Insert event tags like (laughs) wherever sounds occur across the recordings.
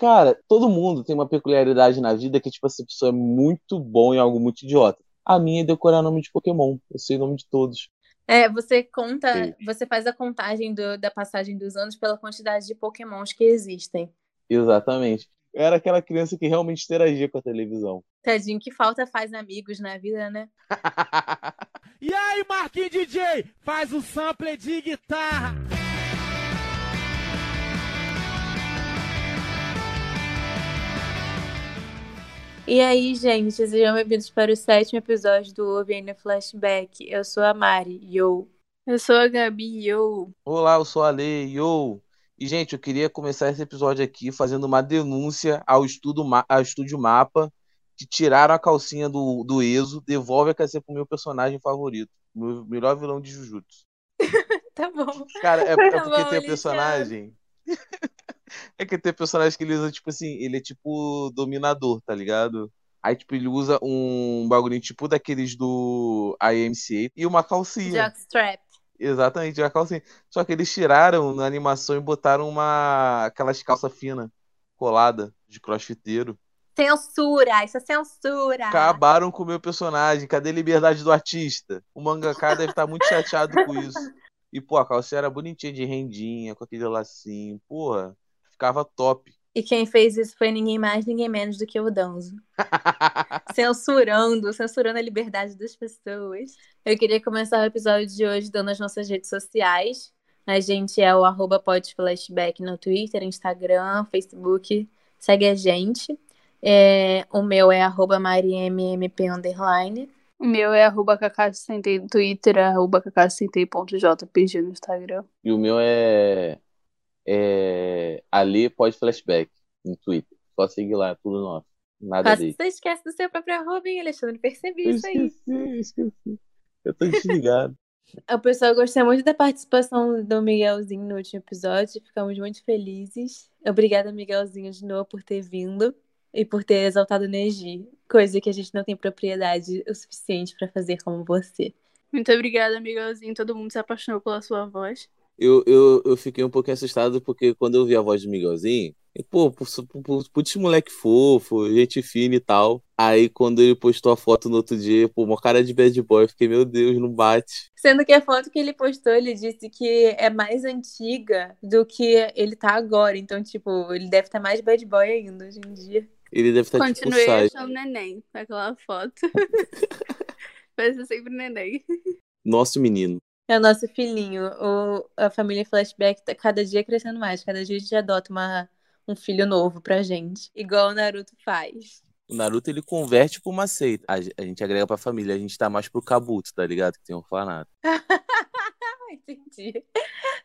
Cara, todo mundo tem uma peculiaridade na vida que, tipo, essa pessoa é muito bom em algo muito idiota. A minha é decorar nome de Pokémon. Eu sei o nome de todos. É, você conta, Sim. você faz a contagem do- da passagem dos anos pela quantidade de pokémons que existem. Exatamente. Eu era aquela criança que realmente interagia com a televisão. Tadinho, que falta faz amigos na vida, né? (laughs) E aí, Marquinhos DJ, faz o sample de guitarra. E aí, gente, sejam bem-vindos para o sétimo episódio do OVN Flashback. Eu sou a Mari, yo. Eu sou a Gabi, eu. Olá, eu sou a Ale, yo! E, gente, eu queria começar esse episódio aqui fazendo uma denúncia ao, estudo, ao Estúdio Mapa, que tiraram a calcinha do, do Ezo, devolve a calcinha pro meu personagem favorito, meu melhor vilão de Jujutsu. (laughs) Tá bom. Cara, é, é Tá porque bom, tem Luciano. personagem. É que tem personagem que ele usa, tipo assim, ele é tipo dominador, tá ligado? Aí, tipo, ele usa um bagulhinho tipo daqueles do IMCA e uma calcinha. Jockstrap. Exatamente, a calcinha. Só que eles tiraram na animação e botaram uma aquelas calças finas, colada, de crossfiteiro. Censura, isso é censura. Acabaram com o meu personagem. Cadê a liberdade do artista? O mangaka deve estar muito chateado com isso. E, pô, a calcinha era bonitinha de rendinha, com aquele lacinho. Porra, ficava top. E quem fez isso foi ninguém mais, ninguém menos do que o Danzo. (laughs) Censurando, censurando a liberdade das pessoas. Eu queria começar o episódio de hoje dando as nossas redes sociais. A gente é o arroba podflashback no Twitter, Instagram, Facebook. Segue a gente. É, o meu é arroba marimmp underline. O meu é arroba cacá60 no Twitter, arroba cacá60.jpg no Instagram. E o meu é. É. Ale pode flashback no Twitter. Só seguir lá, é tudo nosso. Nada Quase você esquece do seu próprio arroba, hein, Alexandre? Percebi Eu isso aí. esqueci, eu esqueci. Eu tô desligado. (laughs) O pessoal gostei muito da participação do Miguelzinho no último episódio. Ficamos muito felizes. Obrigada, Miguelzinho, de novo, por ter vindo e por ter exaltado energia. Coisa que a gente não tem propriedade o suficiente pra fazer como você. Muito obrigada, Miguelzinho. Todo mundo se apaixonou pela sua voz. Eu, eu, eu fiquei um pouquinho assustado porque quando eu vi a voz do Miguelzinho, e, pô, putz, putz, moleque fofo, gente fina e tal. Aí quando ele postou a foto no outro dia, pô, uma cara de bad boy, eu fiquei, meu Deus, não bate. Sendo que a foto que ele postou, ele disse que é mais antiga do que ele tá agora. Então, tipo, ele deve estar mais bad boy ainda hoje em dia. Ele deve estar tipo Continuei sai. achando neném naquela foto. (laughs) Vai ser sempre neném. Nosso menino. É o nosso filhinho. O, a família Flashback tá cada dia crescendo mais. Cada dia a gente adota uma, um filho novo pra gente. Igual o Naruto faz. O Naruto ele converte pra uma seita. A, a gente agrega pra família, a gente tá mais pro Kabuto, tá ligado? Que tem um orfanato. (laughs) Entendi.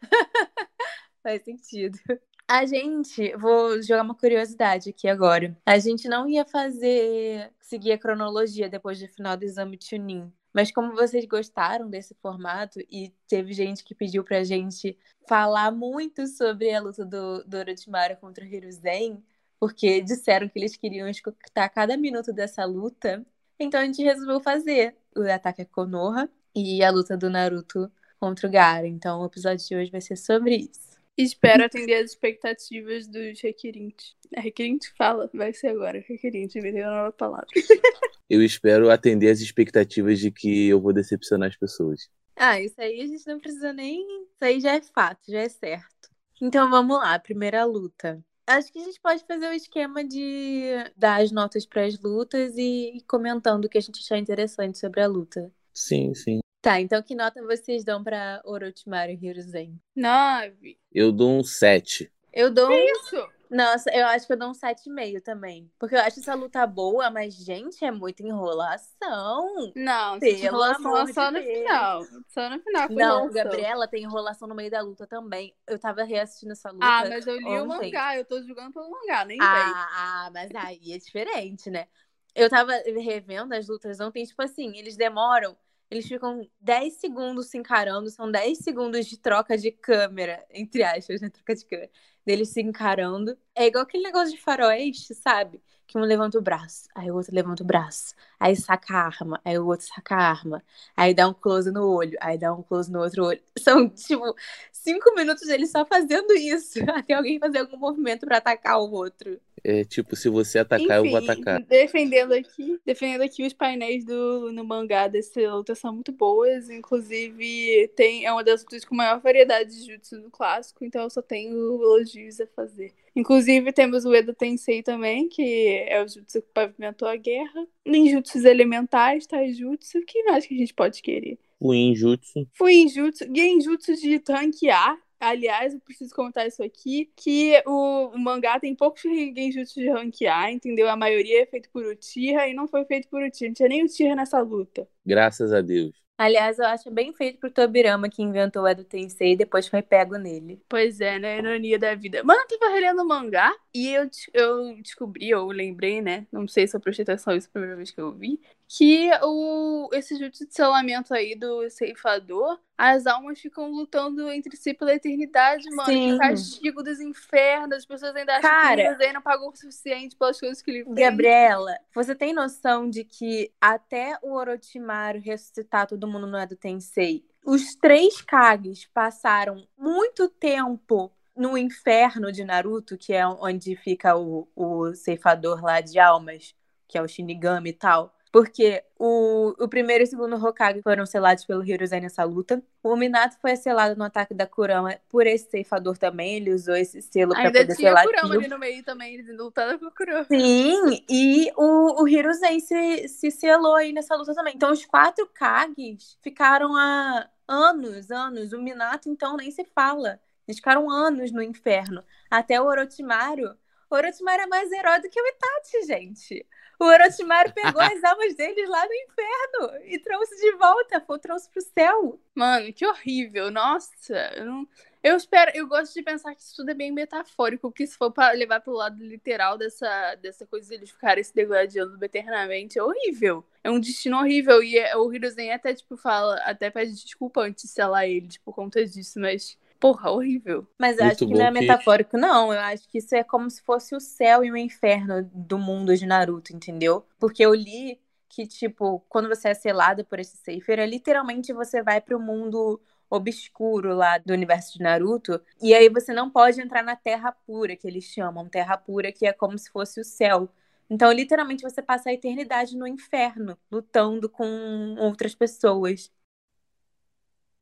(laughs) Faz sentido. A gente, vou jogar uma curiosidade aqui agora. A gente não ia fazer, seguir a cronologia depois do final do exame Chunin. Mas como vocês gostaram desse formato e teve gente que pediu pra gente falar muito sobre a luta do, do Orochimaru contra o Hiruzen, porque disseram que eles queriam escutar cada minuto dessa luta, então a gente resolveu fazer o ataque a Konoha e a luta do Naruto contra o Gaara. Então o episódio de hoje vai ser sobre isso. Espero atender as expectativas dos requerentes. É requerente que fala, vai ser agora. Requerente, me deu uma nova palavra. (laughs) Eu espero atender as expectativas de que eu vou decepcionar as pessoas. Ah, isso aí a gente não precisa nem. Isso aí já é fato, já é certo. Então vamos lá, primeira luta. Acho que a gente pode fazer o esquema de dar as notas para as lutas e ir comentando o que a gente achar interessante sobre a luta. Sim, sim. Tá, então que nota vocês dão pra Orochimaru e Hiruzen? Nove. Eu dou um 7. Eu dou um... Isso! Nossa, eu acho que eu dou um 7,5 também. Porque eu acho essa luta boa, mas, gente, é muita enrolação. Não, Pelo enrolação amor é só de no Deus. final. Só no final. foi Não. Gabriela tem enrolação no meio da luta também. Eu tava reassistindo essa luta. Ah, mas eu li o ontem. mangá, eu tô julgando pelo mangá, nem. Ah, ah, mas aí é diferente, né? Eu tava revendo as lutas ontem, tipo assim, eles demoram, eles ficam 10 segundos se encarando, são 10 segundos de troca de câmera, entre aspas, né? Troca de câmera. deles se encarando. É igual aquele negócio de faroeste, sabe? Que um levanta o braço, aí o outro levanta o braço, aí saca a arma, aí o outro saca a arma, aí dá um close no olho, aí dá um close no outro olho. (laughs) São, tipo, cinco minutos deles só fazendo isso, (laughs) até alguém fazer algum movimento pra atacar o outro. É tipo, se você atacar, eu vou Enfim, atacar. Defendendo aqui, defendendo aqui os painéis do, no mangá dessa luta são muito boas. Inclusive, tem, é uma das lutas com maior variedade de jutsu no clássico, então eu só tenho elogios a fazer. Inclusive, temos o Edo Tensei também, que é o jutsu que pavimentou a guerra. Ninjutsus elementais, taijutsu, o que mais que a gente pode querer? O Injutsu. Fuinjutsu, Genjutsu de ranquear. Aliás, eu preciso comentar isso aqui, que o, o mangá tem poucos genjutsu de ranquear, entendeu? A maioria é feito por Uchiha e não foi feito por Uchiha. Não tinha nem Uchiha nessa luta. Graças a Deus. Aliás, eu acho bem feito pro Tobirama que inventou o Edo Tensei e depois foi pego nele. Pois é, né? Ironia da vida. Mano, eu tava relendo o mangá e eu, eu descobri, ou lembrei, né? Não sei se eu prestei atenção isso a primeira vez que eu vi. Que o, esse jutsu de selamento aí do ceifador, as almas ficam lutando entre si pela eternidade, mano. Sim. Castigo dos infernos. As pessoas ainda acham Cara. que o não pagou o suficiente pelas coisas que ele fez. Gabriela, você tem noção de que até o Orochimaru ressuscitar todo mundo no Edo Tensei, os três Kages passaram muito tempo no inferno de Naruto, que é onde fica o, o ceifador lá de almas, que é o Shinigami e tal. Porque o, o primeiro e o segundo Hokage foram selados pelo Hiruzen nessa luta. O Minato foi selado no ataque da Kurama por esse ceifador também. Ele usou esse selo pra Ainda poder tinha selar Kurama Kyo. ali no meio também, lutando com o Kurama. Sim, e o, o Hiruzen se, se selou aí nessa luta também. Então, os quatro Kages ficaram há anos, anos. O Minato, então, nem se fala. Eles ficaram anos no inferno. Até o Orochimaru. O Orochimaru é mais herói do que o Itachi, gente. O Orochimaru pegou as (laughs) almas deles lá no inferno e trouxe de volta, foi, trouxe pro céu. Mano, que horrível. Nossa, eu não. Eu espero, eu gosto de pensar que isso tudo é bem metafórico, porque se for pra levar pro lado literal dessa, dessa coisa de eles ficarem se degradando eternamente, é horrível. É um destino horrível. E é- o Hiruzen até, tipo, fala, até pede desculpa antes de selar eles por conta disso, mas, porra, horrível. Mas eu acho que não é que- metafórico, não. Eu acho que isso é como se fosse o céu e o inferno do mundo de Naruto, entendeu? Porque eu li que, tipo, quando você é selado por esse Seifer, é literalmente você vai pro mundo obscuro lá do universo de Naruto, e aí você não pode entrar na Terra Pura, que eles chamam, Terra Pura, que é como se fosse o céu. Então, literalmente, você passa a eternidade no inferno, lutando com outras pessoas.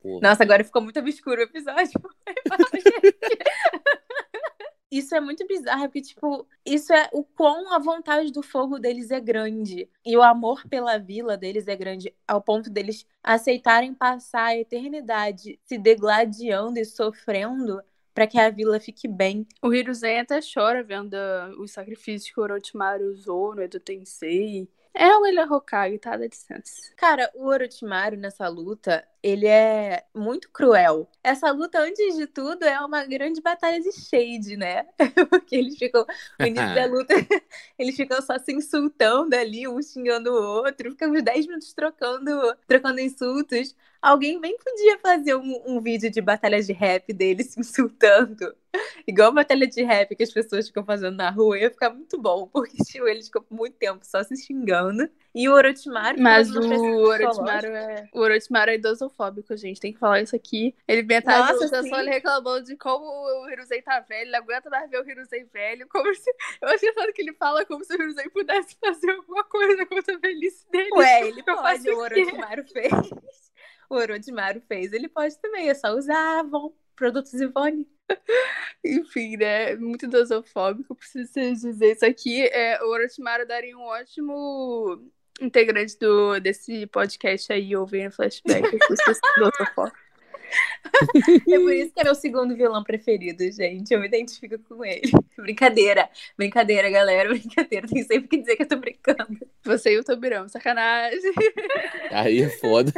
Pô, Nossa, agora ficou muito obscuro o episódio. (laughs) Gente. Isso é muito bizarro, porque, tipo, isso é o quão a vontade do fogo deles é grande. E o amor pela vila deles é grande, ao ponto deles aceitarem passar a eternidade se degladiando e sofrendo para que a vila fique bem. O Hiruzen até chora vendo os sacrifícios que o Orochimaru usou no Edo Tensei. É o melhor Hokage, tá? Dá licença. Cara, o Orochimaru nessa luta, ele é muito cruel. Essa luta, antes de tudo, é uma grande batalha de shade, né? (laughs) Porque eles ficam, no início da (laughs) luta, (laughs) eles ficam só se insultando ali, um xingando o outro, ficam uns 10 minutos trocando, trocando insultos. Alguém bem podia fazer um, um vídeo de batalha de rap deles (laughs) se insultando. Igual a batalha de rap que as pessoas ficam fazendo na rua, ia ficar muito bom, (laughs) porque tipo, eles ficam por muito tempo só se xingando. E o Orochimaru... Mas o Orochimaru é. O Orochimaru é idosofóbico, gente. Tem que falar isso aqui. Ele metade da Nossa, sim. só ele reclamando de como o Hiruzei tá velho. Ele aguenta mais ver o Hiruzei velho. Como se... Eu acho engraçado que ele fala como se o Hiruzei pudesse (laughs) fazer alguma coisa contra a velhice dele. Ué, ele Eu pode, o? Orochimaru fez. (laughs) O Orochimaru fez, ele pode também, é só usar Avon, produtos Ivone. (laughs) Enfim, né? Muito idosofóbico. Preciso dizer isso aqui. É, o Orochimaru daria um ótimo integrante do, desse podcast aí, ouvindo flashback. Você é por isso que é meu segundo vilão preferido, gente. Eu me identifico com ele. (laughs) Brincadeira, brincadeira, galera, (laughs) brincadeira. Tem sempre que dizer que eu tô brincando. Você e o Tobirão, sacanagem. (laughs) Aí é foda.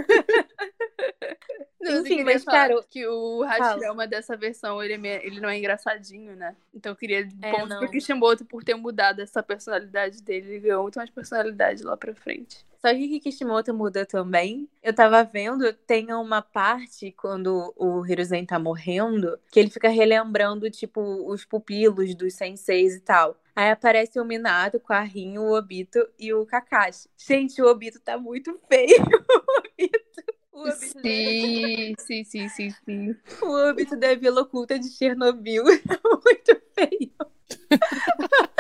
Não, Enfim, mas, cara, que o Hashirama dessa versão, ele, é ele não é engraçadinho, né? Então eu queria É, ponto não. pro Kishimoto por ter mudado essa personalidade dele. Ele ganhou muito mais personalidade lá pra frente. Só que que Kishimoto muda também. Eu tava vendo, tem uma parte quando o Hiruzen tá morrendo, que ele fica relembrando, tipo, os pupilos dos senseis e tal. Aí aparece o Minato com a Rin, o Obito e o Kakashi. Gente, o Obito tá muito feio. (laughs) O Obito. O Obito, Sim, sim, sim, sim, sim. o Obito da Vila Oculta de Chernobyl. (laughs) muito feio. (laughs)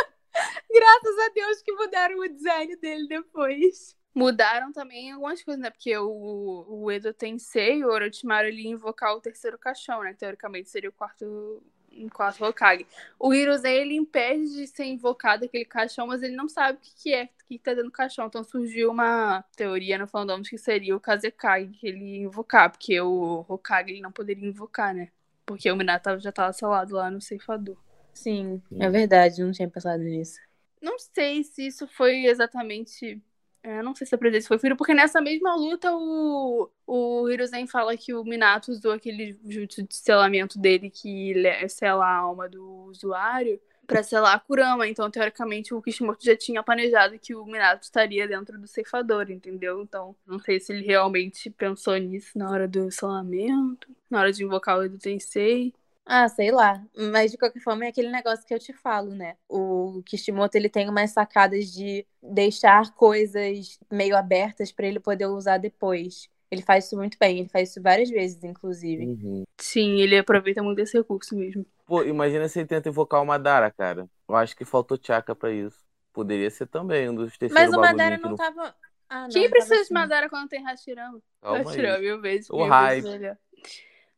Graças a Deus que mudaram o design dele depois. Mudaram também algumas coisas, né? Porque o, o Edo Tensei, o Orochimaru, ele ia invocar o terceiro caixão, né? Teoricamente seria o quarto, o quarto Hokage. O Hiruzen, ele impede de ser invocado aquele caixão, mas ele não sabe o que, que é, o que, que tá dentro do caixão. Então surgiu uma teoria no fandom de que seria o Kazekage que ele ia invocar, porque o Hokage ele não poderia invocar, né? Porque o Minato já tava selado lá no ceifador. Sim, Sim. é verdade, não tinha pensado nisso. Não sei se isso foi exatamente. É, não sei se a presença foi firo, porque nessa mesma luta o, o Hiruzen fala que o Minato usou aquele jutsu de selamento dele que sela a alma do usuário pra selar a Kurama. Então, teoricamente, o Kishimoto já tinha planejado que o Minato estaria dentro do ceifador, entendeu? Então, não sei se ele realmente pensou nisso na hora do selamento, na hora de invocar o Edo Tensei. Ah, sei lá. Mas de qualquer forma é aquele negócio que eu te falo, né? O Kishimoto ele tem umas sacadas de deixar coisas meio abertas pra ele poder usar depois. Ele faz isso muito bem, ele faz isso várias vezes, inclusive. Uhum. Sim, ele aproveita muito esse recurso mesmo. Pô, imagina se ele tenta invocar o Madara, cara. Eu acho que faltou chakra pra isso. Poderia ser também um dos terceiros Mas o Madara que não tava. Ah, não, Quem tava precisa de assim. Madara quando tem Hashirama? Calma. Hashirama, mil vezes. O hype.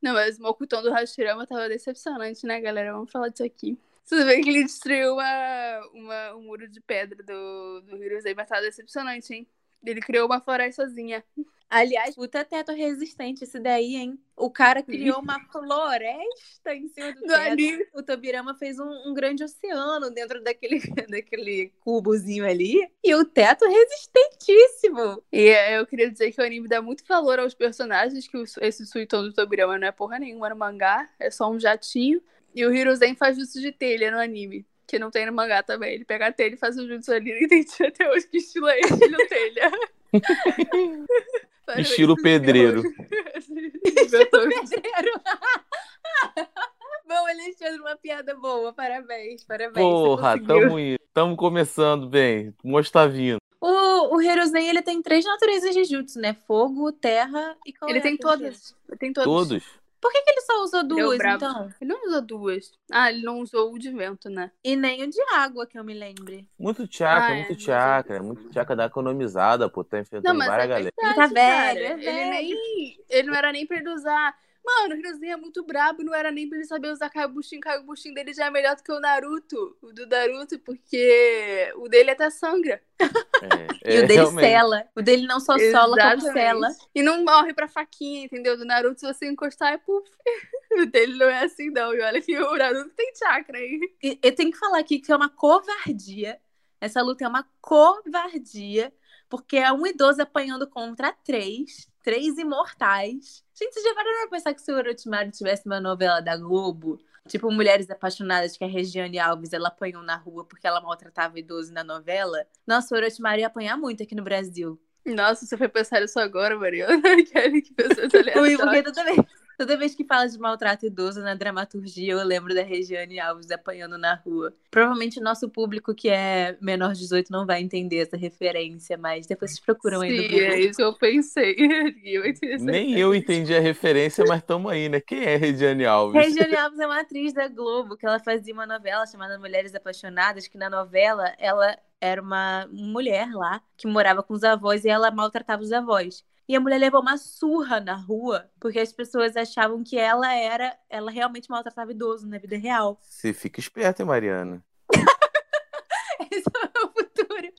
Não, mas o Mokutão do Hashirama tava decepcionante, né, galera? Vamos falar disso aqui. Você vê que ele destruiu uma, uma, um muro de pedra do, do mas tava decepcionante, hein? Ele criou uma florestazinha. Aliás, puta teto resistente esse daí, hein? O cara criou uma floresta em cima do Do teto. O Tobirama fez um, um grande oceano dentro daquele, (laughs) daquele cubozinho ali. E o teto resistentíssimo. E é, eu queria dizer que o anime dá muito valor aos personagens, que esse Suiton do Tobirama não é porra nenhuma no mangá, é só um jatinho. E o Hiruzen faz jutsu de telha no anime, que não tem no mangá também. Ele pega a telha e faz o jutsu ali, (laughs) não entendi até hoje que estilo é esse de telha. (laughs) Parabéns, Estilo pedreiro. (laughs) (laughs) Inventou- Pedreiro. (laughs) Bom, Alexandre, uma piada boa. Parabéns, parabéns. Porra, tamo indo. Tamo começando bem. O monstro tá vindo. O, o ele tem três naturezas de jutsu, né? Fogo, terra e qual Ele é tem todas. Ele tem todas. Todos. Por que, que ele só usou Ele é duas, então? Ele não usou duas. Ah, ele não usou o de vento, né? E nem o de água, que eu me lembre. Muito chakra, Ah, é, muito chakra. é Muito chakra da economizada, pô. Tá enfrentando mas várias é galera. verdade, Ele tá velho, é Ele velho. nem. Ele não era nem pra ele usar. Mano, o Hiruzen é muito brabo, não era nem pra ele saber usar Kaioshin. Kaioshin dele já é melhor do que o Naruto. O do Naruto, porque o dele até sangra. É, E é, o dele realmente. sela. O dele não só sola, como sela. E não morre pra faquinha, entendeu? Do Naruto, se você encostar, é puf. (laughs) O dele não é assim, não. E olha que o Naruto tem chakra aí. E eu tenho que falar aqui que é uma covardia. Essa luta é uma covardia. Porque é um idoso apanhando contra três. Três imortais. Gente, vocês já pararam pra pensar que se o Orochimaru tivesse uma novela da Globo? Tipo, Mulheres Apaixonadas, que a Regiane Alves, ela apanhou na rua porque ela maltratava idoso na novela. Nossa, o Orochimaru ia apanhar muito aqui no Brasil. Nossa, você foi pensar isso agora, Mariana? (laughs) Kelly, que pessoa Ui, porque toda vez, toda vez que fala de maltrato idoso na dramaturgia, eu lembro da Regiane Alves apanhando na rua. Provavelmente o nosso público que é menor de 18 não vai entender essa referência, mas depois vocês procuram aí no Sim, Google. é isso que eu pensei. (laughs) Essa Nem eu entendi a referência, mas tamo aí, né? Quem é Regiane Alves? Regiane Alves é uma atriz da Globo, que ela fazia uma novela chamada Mulheres Apaixonadas, que na novela ela era uma mulher lá que morava com os avós e ela maltratava os avós. E a mulher levou uma surra na rua, porque as pessoas achavam que ela era, ela realmente maltratava idoso na vida real. Você fica esperto, hein, Mariana? (laughs) Esse é o futuro.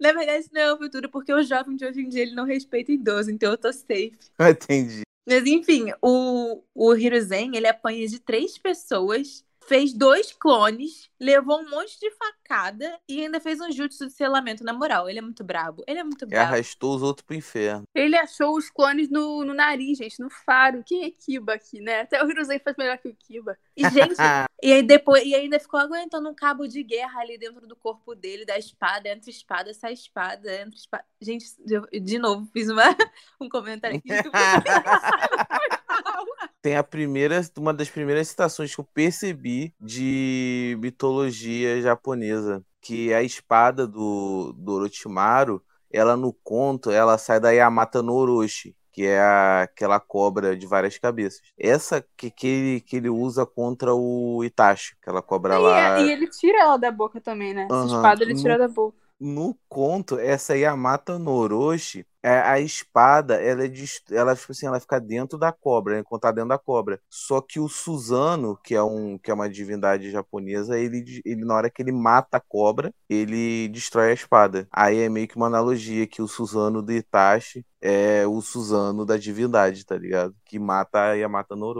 Na verdade, isso não é o futuro, porque o jovem de hoje em dia ele não respeita idoso, então eu tô safe. (laughs) Entendi. Mas enfim, o, o Hiruzen, ele apanha de três pessoas fez dois clones, levou um monte de facada e ainda fez um jutsu de selamento. Na moral, ele é muito brabo. Ele é muito E brabo. arrastou os outros pro inferno. Ele achou os clones no, no nariz, gente, no faro. Quem é Kiba aqui, né? Até o Hiruzen faz melhor que o Kiba. E, gente, (laughs) e aí depois, e ainda ficou aguentando um cabo de guerra ali dentro do corpo dele, da espada, entre espada, essa espada, entre espada. Gente, de novo, fiz uma, (laughs) um comentário aqui. (laughs) Tem a primeira, uma das primeiras citações que eu percebi de mitologia japonesa, que é a espada do, do Orochimaru, ela no conto, ela sai da Yamata no Orochi, que é a- aquela cobra de várias cabeças. Essa que, que, ele, que ele usa contra o Itachi, aquela cobra E, lá. e ele tira ela da boca também, né? Essa Aham. espada ele No- tira da boca. No conto, essa Yamata no Orochi, a espada, ela é dist- ela, tipo assim, ela fica dentro da cobra, né? Tá dentro da cobra. Só que o Suzano, que é, um, que é uma divindade japonesa, ele, de- ele, na hora que ele mata a cobra, ele destrói a espada. Aí é meio que uma analogia que o Suzano do Itachi é o Suzano da divindade, tá ligado? Que mata a Yamata no.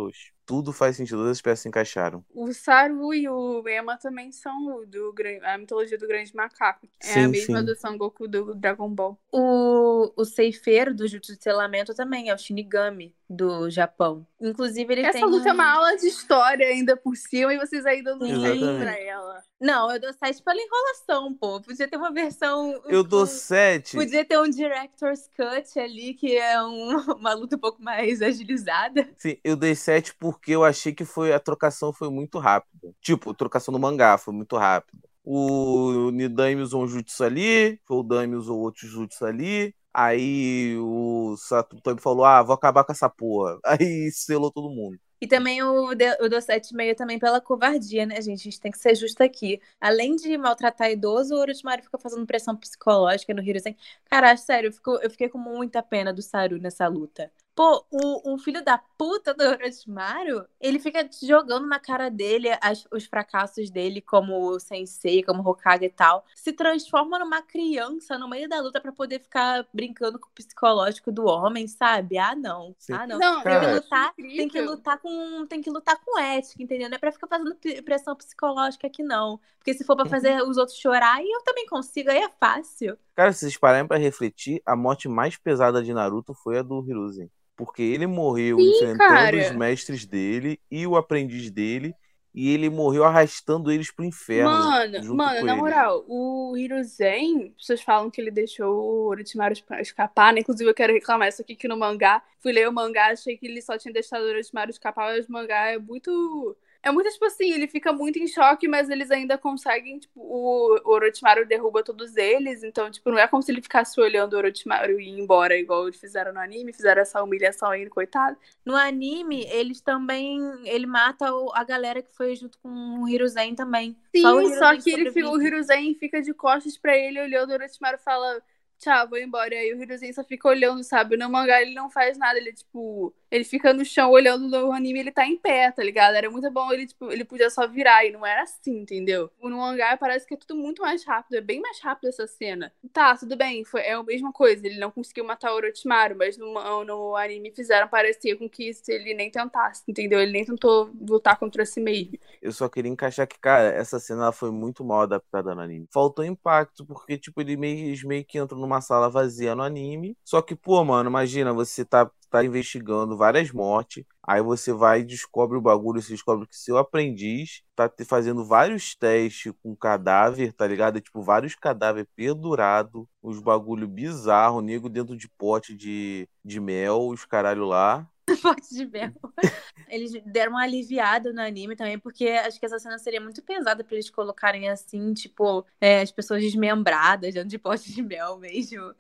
Tudo faz sentido, todas as peças se encaixaram. O Saru e o Ema também são do a mitologia do grande macaco. É Sim, a mesma sim. do Sangoku do Dragon Ball. O, o ceifeiro do Jutsu de Selamento também é o Shinigami do Japão. Inclusive, ele Essa tem luta é um- uma aula de história ainda por cima e vocês ainda não Exatamente. pra ela. Não, eu dou 7 pela enrolação, pô. Podia ter uma versão. Eu dou um- sete. Podia ter um director's cut ali, que é um- (laughs) uma luta um pouco mais agilizada. Sim, eu dei 7 porque eu achei que foi a trocação foi muito rápida. Tipo, a trocação no mangá foi muito rápida. O Nidaime usou um jutsu ali, o Daime usou outro jutsu ali. Aí o Satomi falou: Ah, vou acabar com essa porra. (laughs) Aí selou todo mundo. E também o, o dou 7,5 também pela covardia, né, gente? A gente tem que ser justo aqui. Além de maltratar idoso, o Orochimaru fica fazendo pressão psicológica no Hiruzen. Cara, sério, eu, fico- eu fiquei com muita pena do Saru nessa luta. Pô, o, o filho da puta do Orochimaru, ele fica jogando na cara dele as- os fracassos dele como sensei, como Hokage e tal. Se transforma numa criança no meio da luta pra poder ficar brincando com o psicológico do homem, sabe? Ah, não. Sim. Ah, não. Não, tem que lutar, tem que lutar com, tem que lutar com ética, entendeu? Não é pra ficar fazendo pressão psicológica aqui não. Porque se for pra fazer os outros chorar, aí eu também consigo, aí é fácil. Cara, se vocês pararem pra refletir, a morte mais pesada de Naruto foi a do Hiruzen. Porque ele morreu Sim, enfrentando cara. os mestres dele e o aprendiz dele. E ele morreu arrastando eles pro inferno. Mano, mano, na ele. moral, o Hiruzen, pessoas falam que ele deixou o Orochimaru escapar, né? Inclusive, eu quero reclamar isso aqui que no mangá, fui ler o mangá, achei que ele só tinha deixado o Orochimaru escapar, mas o mangá é muito... É muito, tipo assim, ele fica muito em choque, mas eles ainda conseguem, tipo, o Orochimaru derruba todos eles, então, tipo, não é como se ele ficasse olhando o Orochimaru e ir embora, igual eles fizeram no anime, fizeram essa humilhação aí, coitado. No anime, eles também. Ele mata a galera que foi junto com o Hiruzen também. Sim, só, Hiruzen que ele fica, o. Hiruzen fica de costas pra ele, olhando o Orochimaru e fala, tchau, vou embora. E aí o Hiruzen só fica olhando, sabe? No mangá ele não faz nada, ele, tipo, ele fica no chão olhando no anime, ele tá em pé, tá ligado? Era muito bom, ele, tipo, ele podia só virar, e não era assim, entendeu? No mangá parece que é tudo muito mais rápido, é bem mais rápido essa cena. Tá, tudo bem, foi, é a mesma coisa, ele não conseguiu matar o Orochimaru, mas no, no anime fizeram parecer com que se ele nem tentasse, entendeu? Ele nem tentou lutar contra si mesmo. Eu só queria encaixar que, cara, essa cena foi muito mal adaptada no anime. Faltou impacto, porque, tipo, ele meio, meio que entram numa sala vazia no anime. Só que, pô, mano, imagina, você tá, tá investigando várias mortes. Aí você vai e descobre o bagulho, você descobre que seu aprendiz tá te fazendo vários testes com cadáver, tá ligado? Tipo, vários cadáveres pendurados, uns bagulho bizarro, nego dentro de pote de, de mel, os caralho lá. (laughs) Pote de mel. Eles deram uma aliviada no anime também, porque acho que essa cena seria muito pesada pra eles colocarem assim, tipo, é, as pessoas desmembradas dentro de pote de mel mesmo.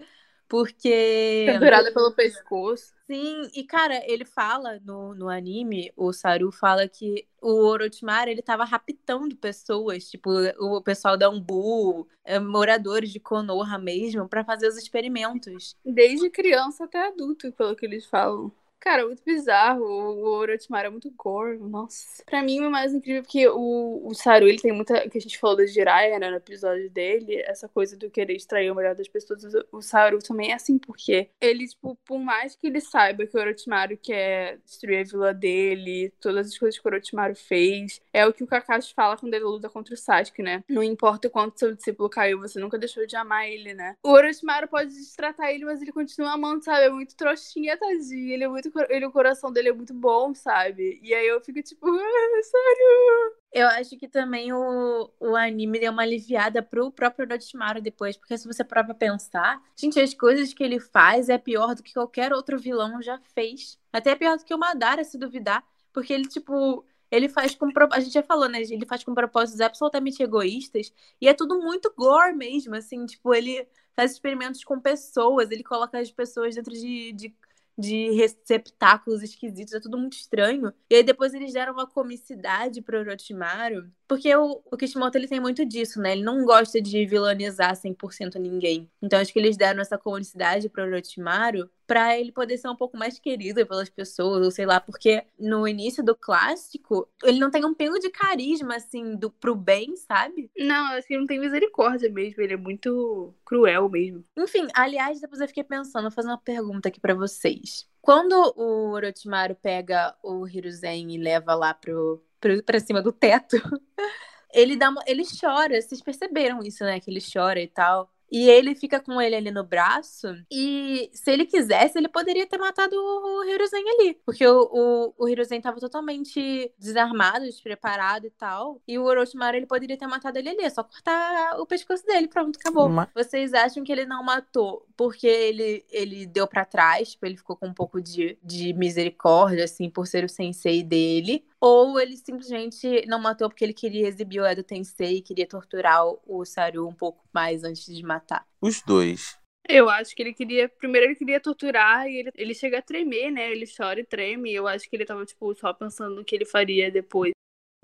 Porque. Pendurada pelo pescoço. Sim, e cara, ele fala no, no anime, o Saru fala que o Orochimaru, ele tava raptando pessoas, tipo, o pessoal da Umbu, eh, moradores de Konoha mesmo, pra fazer os experimentos. Desde criança até adulto, pelo que eles falam. Cara, muito bizarro. O Orochimaru é muito gore. Nossa. Pra mim, o mais incrível é porque o, o Saru, ele tem muita. que a gente falou da Jiraiya, né, no episódio dele. Essa coisa do querer extrair o melhor das pessoas. O Saru também é assim, porque ele, tipo, por mais que ele saiba que o Orochimaru quer destruir a vila dele, todas as coisas que o Orochimaru fez, é o que o Kakashi fala quando ele luta contra o Sasuke, né? Não importa o quanto seu discípulo caiu, você nunca deixou de amar ele, né? O Orochimaru pode destratar ele, mas ele continua amando, sabe? É muito trouxinha, tadinho. Ele é muito ele, o coração dele é muito bom, sabe? E aí eu fico tipo, ah, sério? Eu acho que também o, o anime deu uma aliviada pro próprio Orochimaru depois, porque se você parar pra pensar, gente, as coisas que ele faz é pior do que qualquer outro vilão já fez. Até é pior do que o Madara, se duvidar, porque ele, tipo, ele faz com. A gente já falou, né? Ele faz com propósitos absolutamente egoístas. E é tudo muito gore mesmo, assim. Tipo, ele faz experimentos com pessoas, ele coloca as pessoas dentro de, de de receptáculos esquisitos, é tudo muito estranho. E aí depois eles deram uma comicidade pro Orochimaru, porque o, o Kishimoto ele tem muito disso, né? Ele não gosta de vilanizar 100% ninguém. Então acho que eles deram essa comicidade pro Orochimaru para ele poder ser um pouco mais querido pelas pessoas, ou sei lá, porque no início do clássico, ele não tem um pingo de carisma, assim, do, pro bem, sabe? Não, acho que ele não tem misericórdia mesmo, ele é muito cruel mesmo. Enfim, aliás, depois eu fiquei pensando, vou fazer uma pergunta aqui para vocês. Quando o Orochimaru pega o Hiruzen e leva lá pro, pro, pra cima do teto, (laughs) ele dá uma, ele chora, vocês perceberam isso, né? Que ele chora e tal. E ele fica com ele ali no braço. E se ele quisesse, ele poderia ter matado o Hiruzen ali. Porque o, o, o Hiruzen tava totalmente desarmado, despreparado e tal. E o Orochimaru, ele poderia ter matado ele ali. É só cortar o pescoço dele. Pronto, acabou. Mas... Vocês acham que ele não matou porque ele, ele deu para trás? Tipo, ele ficou com um pouco de, de misericórdia, assim, por ser o sensei dele? Ou ele simplesmente não matou porque ele queria exibir o Edo Tensei e queria torturar o Saru um pouco mais antes de matar? Os dois. Eu acho que ele queria. Primeiro ele queria torturar e ele, ele chega a tremer, né? Ele chora e treme. Eu acho que ele tava, tipo, só pensando no que ele faria depois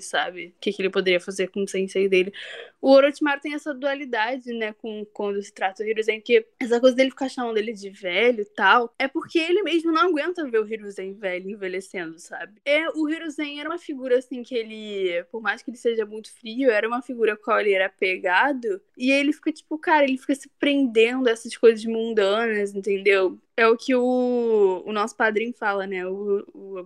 sabe? O que, que ele poderia fazer com o sensei dele. O Orochimaru tem essa dualidade, né, com quando se trata do Hiruzen, que essa coisa dele ficar chamando ele de velho e tal, é porque ele mesmo não aguenta ver o Hiruzen velho envelhecendo, sabe? É, o Hiruzen era uma figura, assim, que ele, por mais que ele seja muito frio, era uma figura com a qual ele era pegado, e ele fica, tipo, cara, ele fica se prendendo a essas coisas mundanas, entendeu? É o que o, o nosso padrinho fala, né, o, o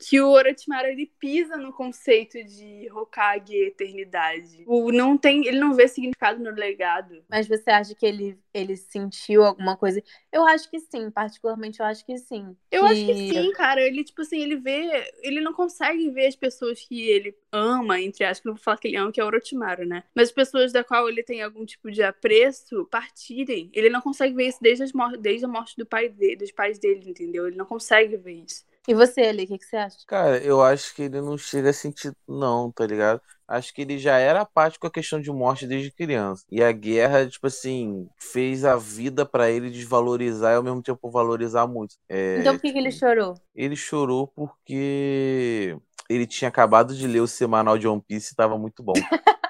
que o Orochimaru ele pisa no conceito de Hokage eternidade. O não tem, ele não vê significado no legado. Mas você acha que ele ele sentiu alguma coisa? Eu acho que sim, particularmente eu acho que sim. Eu que... acho que sim, cara. Ele tipo assim, ele vê, ele não consegue ver as pessoas que ele ama, entre aspas, não vou falar que ele ama, que é o Orochimaru, né? Mas as pessoas da qual ele tem algum tipo de apreço partirem. Ele não consegue ver isso desde, as desde a morte do pai dele, dos pais dele, entendeu? Ele não consegue ver isso. E você, Ali, o que, que você acha? Cara, eu acho que ele não chega a sentir, não, tá ligado? Acho que ele já era apático com a questão de morte desde criança. E a guerra, tipo assim, fez a vida para ele desvalorizar e ao mesmo tempo valorizar muito. É, então por que, que ele chorou? Ele chorou porque ele tinha acabado de ler o semanal de One Piece e tava muito bom. (laughs)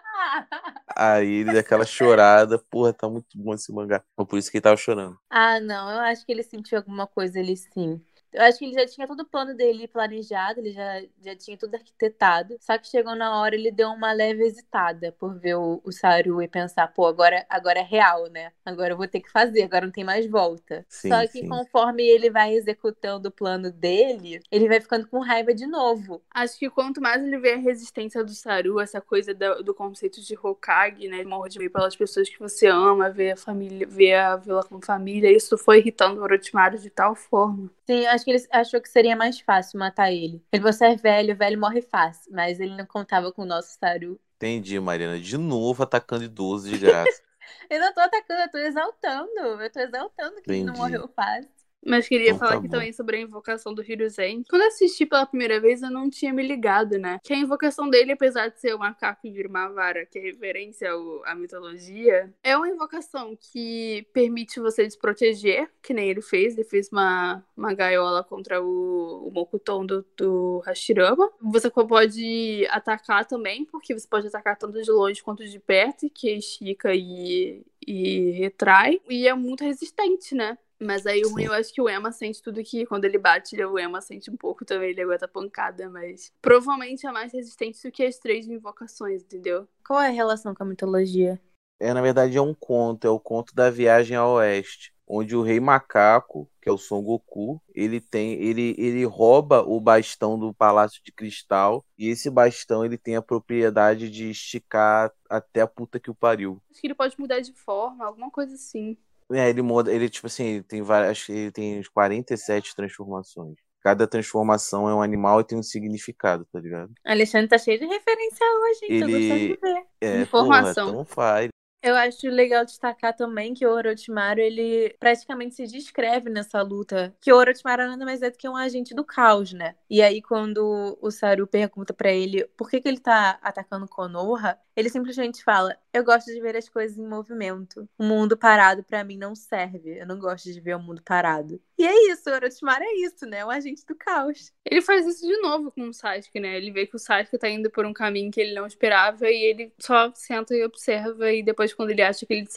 Aí ele deu aquela chorada, porra, tá muito bom esse mangá. Por isso que ele tava chorando. Ah, não, eu acho que ele sentiu alguma coisa ali sim. Eu acho que ele já tinha todo o plano dele planejado, ele já, já tinha tudo arquitetado. Só que chegou na hora, ele deu uma leve hesitada por ver o, o Saru e pensar, pô, agora, agora é real, né? Agora eu vou ter que fazer, agora não tem mais volta. Sim, Só que sim. conforme ele vai executando o plano dele, ele vai ficando com raiva de novo. Acho que quanto mais ele vê a resistência do Saru, essa coisa do, do conceito de Hokage, né? Morrer de ver pelas pessoas que você ama, ver a família, ver a vila como família, isso foi irritando o Orochimaru de tal forma. Sim, acho que ele achou que seria mais fácil matar ele. Ele, você é velho, velho morre fácil. Mas ele não contava com o nosso Saru. Entendi, Mariana. De novo atacando idoso de graça. (laughs) eu não tô atacando, eu tô exaltando. Eu tô exaltando que Entendi. ele não morreu fácil. Mas queria então, falar tá aqui bom. também sobre a invocação do Hiruzen. Quando assisti pela primeira vez, eu não tinha me ligado, né? Que a invocação dele, apesar de ser o macaco e uma vara, que é referência ao, à mitologia, é uma invocação que permite você desproteger, que nem ele fez. Ele fez uma, uma gaiola contra o, o Mokuton do, do Hashirama. Você pode atacar também, porque você pode atacar tanto de longe quanto de perto, que estica e, e retrai. E é muito resistente, né? Mas aí o ruim, eu acho que o Emma sente tudo que quando ele bate, ele- o Emma sente um pouco também, ele aguenta pancada, mas provavelmente é mais resistente do que as três invocações, entendeu? Qual é a relação com a mitologia? É, na verdade, é um conto, é o conto da viagem ao oeste, onde o rei macaco, que é o Son Goku, ele tem, ele, ele rouba o bastão do Palácio de Cristal, e esse bastão ele tem a propriedade de esticar até a puta que o pariu. Acho que ele pode mudar de forma, alguma coisa assim. É, ele muda, ele tipo assim, tem várias, acho que ele tem uns 47 transformações. Cada transformação é um animal e tem um significado, tá ligado? Alexandre tá cheio de referência hoje, hein? Tô Ele- gostando de ver. É, Informação. porra, então faz. Eu acho legal destacar também que o Orochimaru, ele praticamente se descreve nessa luta. Que o Orochimaru nada mais é do que um agente do caos, né? E aí, quando o Saru pergunta pra ele por que, que ele tá atacando Konoha, ele simplesmente fala: Eu gosto de ver as coisas em movimento. O mundo parado pra mim não serve. Eu não gosto de ver o mundo parado. E é isso, o Orochimaru é isso, né? Um agente do caos. Ele faz isso de novo com o Sasuke, né? Ele vê que o Sasuke tá indo por um caminho que ele não esperava e ele só senta e observa e depois quando ele acha que ele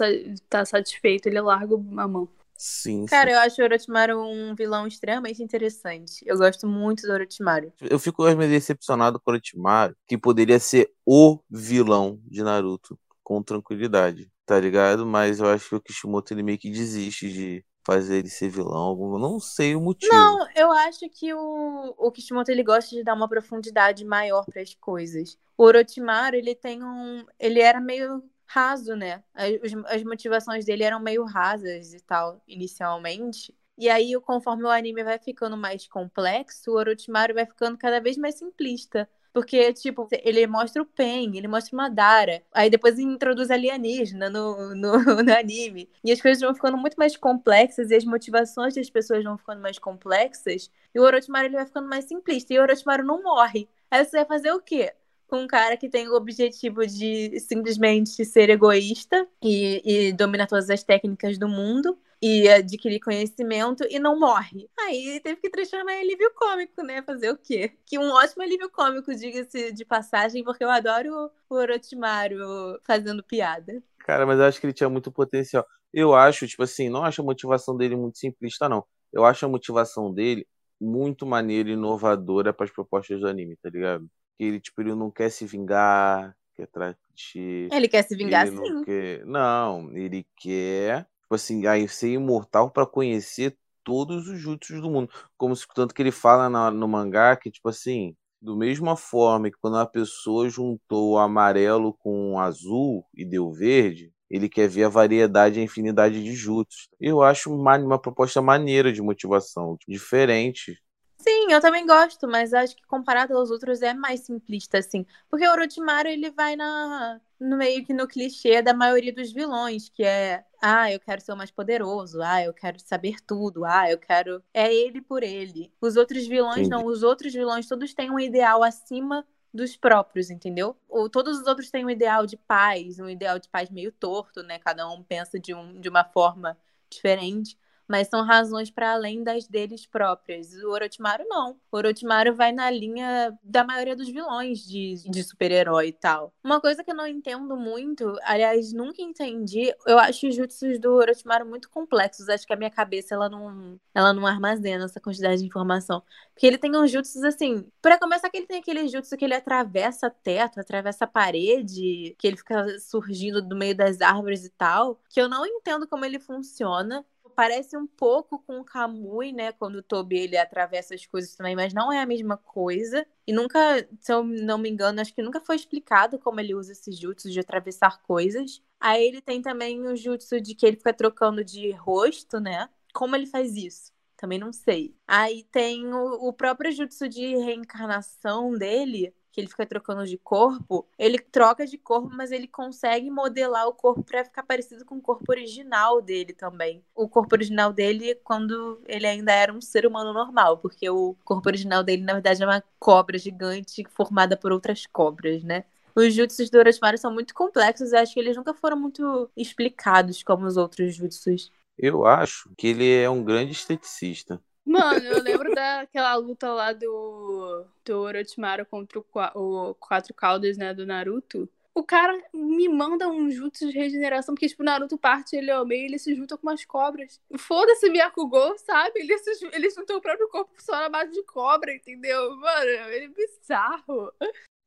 tá satisfeito, ele larga a mão. Sim, Cara, sim. eu acho o Orochimaru um vilão extremamente interessante. Eu gosto muito do Orochimaru. Eu fico meio decepcionado com o Orochimaru, que poderia ser o vilão de Naruto, com tranquilidade, tá ligado? Mas eu acho que o Kishimoto ele meio que desiste de fazer ele ser vilão. Não sei o motivo. Não, eu acho que o, o Kishimoto ele gosta de dar uma profundidade maior para as coisas. O Orochimaru, ele tem um. Ele era meio raso, né? As, as motivações dele eram meio rasas e tal, inicialmente. E aí, conforme o anime vai ficando mais complexo, o Orochimaru vai ficando cada vez mais simplista. Porque, tipo, ele mostra o Pen, ele mostra o Madara. Aí depois introduz alienígena no, no, (laughs) no anime. E as coisas vão ficando muito mais complexas e as motivações das pessoas vão ficando mais complexas. E o Orochimaru ele vai ficando mais simplista. E o Orochimaru não morre. Aí você vai fazer o quê? Com um cara que tem o objetivo de simplesmente ser egoísta e, e dominar todas as técnicas do mundo e adquirir conhecimento e não morre. Aí teve que transformar em alívio cômico, né? Fazer o quê? Que um ótimo alívio cômico, diga-se de passagem, porque eu adoro o Orochimaru fazendo piada. Cara, mas eu acho que ele tinha muito potencial. Eu acho, tipo assim, não acho a motivação dele muito simplista, não. Eu acho a motivação dele muito maneira e inovadora para as propostas do anime, tá ligado? Que ele, tipo, ele não quer se vingar, quer atrás de Ele quer se vingar ele sim. não quer. Não, ele quer, tipo assim, aí ser imortal para conhecer todos os jutsus do mundo. Como se, tanto que ele fala na- no mangá que, tipo assim, do mesma forma que quando uma pessoa juntou o amarelo com o azul e deu verde, ele quer ver a variedade e a infinidade de jutsus. Eu acho uma, uma proposta maneira de motivação, diferente. Sim, eu também gosto, mas acho que comparado aos outros é mais simplista, assim. Porque o Orochimaru, ele vai na, no meio que no clichê da maioria dos vilões, que é, ah, eu quero ser o mais poderoso, ah, eu quero saber tudo, ah, eu quero... É ele por ele. Os outros vilões Entendi. não, os outros vilões todos têm um ideal acima dos próprios, entendeu? Ou todos os outros têm um ideal de paz, um ideal de paz meio torto, né? Cada um pensa de, um, de uma forma diferente mas são razões para além das deles próprias. O Orochimaru não. O Orochimaru vai na linha da maioria dos vilões de, de super-herói e tal. Uma coisa que eu não entendo muito, aliás, nunca entendi, eu acho os jutsus do Orochimaru muito complexos. Acho que a minha cabeça ela não, ela não armazena essa quantidade de informação. Porque ele tem uns jutsus assim. Para começar, que ele tem aquele jutsu que ele atravessa teto, atravessa parede, que ele fica surgindo do meio das árvores e tal. Que eu não entendo como ele funciona parece um pouco com o Kamui, né? Quando o Tobi ele atravessa as coisas também, mas não é a mesma coisa. E nunca, se eu não me engano, acho que nunca foi explicado como ele usa esse jutsu de atravessar coisas. Aí ele tem também o jutsu de que ele fica trocando de rosto, né? Como ele faz isso? Também não sei. Aí tem o, o próprio jutsu de reencarnação dele, que ele fica trocando de corpo, ele troca de corpo, mas ele consegue modelar o corpo para ficar parecido com o corpo original dele também. O corpo original dele quando ele ainda era um ser humano normal, porque o corpo original dele na verdade é uma cobra gigante formada por outras cobras, né? Os jutsus do Orochimaru são muito complexos, e acho que eles nunca foram muito explicados como os outros jutsus. Eu acho que ele é um grande esteticista. Mano, eu (laughs) lembro daquela luta lá do, do Orochimaru contra o, o Quatro Caudas, né, do Naruto. o cara me manda um jutsu de regeneração, porque, tipo, Naruto parte ele ao meio ele se junta com umas cobras. Foda-se Byakugou, sabe? Ele, se, ele juntou o próprio corpo só na base de cobra, entendeu? Mano, ele é bizarro.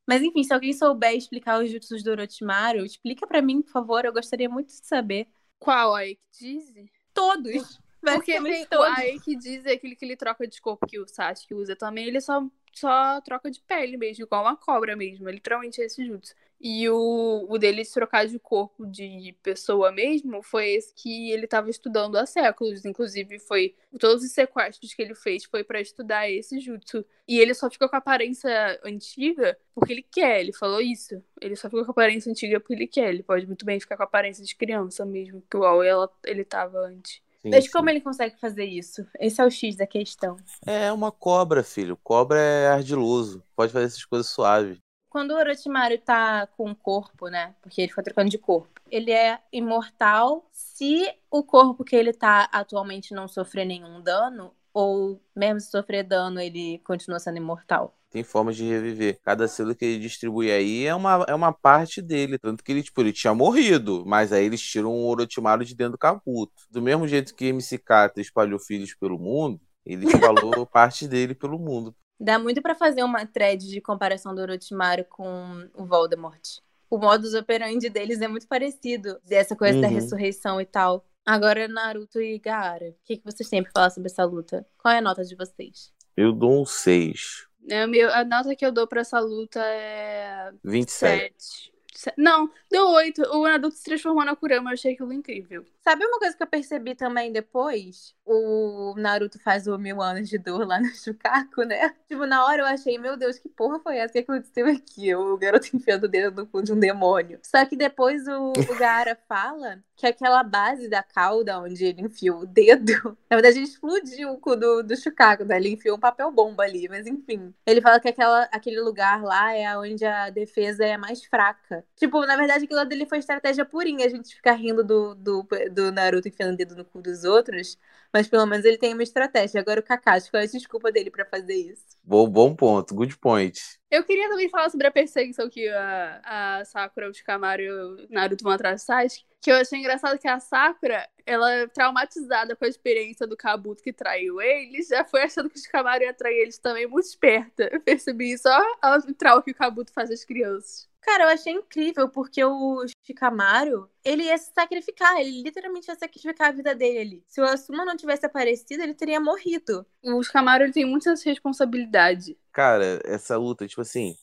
Mas enfim, se alguém souber explicar os jutsus do Orochimaru, explica para mim, por favor. Eu gostaria muito de saber. Qual aí que diz? Todos. Porque tem todos. aí que diz é aquele que ele troca de corpo que o Sasuke usa também, ele só, só troca de pele mesmo, igual uma cobra mesmo. Literalmente é esse jutsu. E o, o dele se trocar de corpo de pessoa mesmo foi esse que ele estava estudando há séculos. Inclusive, foi todos os sequestros que ele fez foi para estudar esse jutsu. E ele só ficou com a aparência antiga porque ele quer. Ele falou isso. Ele só ficou com a aparência antiga porque ele quer. Ele pode muito bem ficar com a aparência de criança mesmo, que igual ela, ele tava antes. Sim, Mas sim. como ele consegue fazer isso? Esse é o X da questão. É uma cobra, filho. Cobra é ardiloso. Pode fazer essas coisas suaves. Quando o Orochimaru tá com o corpo, né? Porque ele foi trocando de corpo. Ele é imortal se o corpo que ele tá atualmente não sofrer nenhum dano, ou mesmo se sofrer dano, ele continua sendo imortal. Tem formas de reviver. Cada selo que ele distribui aí é uma, é uma parte dele. Tanto que ele, tipo, ele tinha morrido. Mas aí eles tiram o Orochimaru de dentro do Kabuto. Do mesmo jeito que MC Kata espalhou filhos pelo mundo, ele (laughs) espalhou parte dele pelo mundo. Dá muito pra fazer uma thread de comparação do Orochimaru com o Voldemort. O modus operandi deles é muito parecido, dessa coisa da Uhum. ressurreição e tal. Agora, Naruto e Gaara, o que, que vocês têm pra falar sobre essa luta? Qual é a nota de vocês? Eu dou um 6. É, meu, a nota que eu dou pra essa luta é 27. 7. Não, deu 8. O Naruto se transformou na Kurama, eu achei aquilo incrível. Sabe uma coisa que eu percebi também depois? O Naruto faz o mil anos de dor lá no Chucaco, né? Tipo, na hora eu achei, meu Deus, que porra foi essa que aconteceu aqui? O garoto (laughs) enfiando o dedo no cu de um demônio. Só que depois o, o Gaara (laughs) fala que aquela base da cauda onde ele enfiou o dedo, (laughs) na verdade ele explodiu o cu do, do Chucaco, né? Ele enfiou um papel bomba ali, mas enfim. Ele fala que aquela, aquele lugar lá é onde a defesa é mais fraca. Tipo, na verdade aquilo dele foi estratégia purinha, a gente ficar rindo do, do, do Naruto enfiando o dedo no cu dos outros, mas pelo menos ele tem uma estratégia. Agora o Kakashi, qual é a desculpa dele pra fazer isso? Bom, bom ponto. Good point. Eu queria também falar sobre a perseguição que a, a Sakura, o Shikamaru e o Naruto vão atrás do Sasuke. Que eu achei engraçado que a Sakura, ela é traumatizada com a experiência do Kabuto que traiu eles, já foi achando que o Shikamaru ia trair eles também, muito esperta. Eu percebi isso, ó, o trauma que o Kabuto faz às crianças. Cara, eu achei incrível, porque o Shikamaru, ele ia se sacrificar, ele literalmente ia sacrificar a vida dele ali. Se o Asuma não tivesse aparecido, ele teria morrido. O Shikamaru, ele tem muita responsabilidade. Cara, essa luta, tipo assim,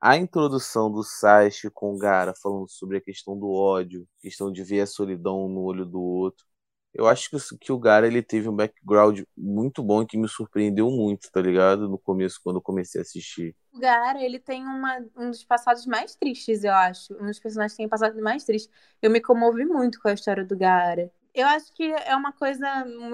a introdução do Sasuke com o Gaara falando sobre a questão do ódio, questão de ver a solidão no olho do outro. Eu acho que, o- que o Gaara ele teve um background muito bom que me surpreendeu muito, tá ligado? No começo, quando eu comecei a assistir. O Gaara, ele tem uma, um dos passados mais tristes, eu acho. Um dos personagens que tem passado mais triste. Eu me comovi muito com a história do Gaara. Eu acho que é uma coisa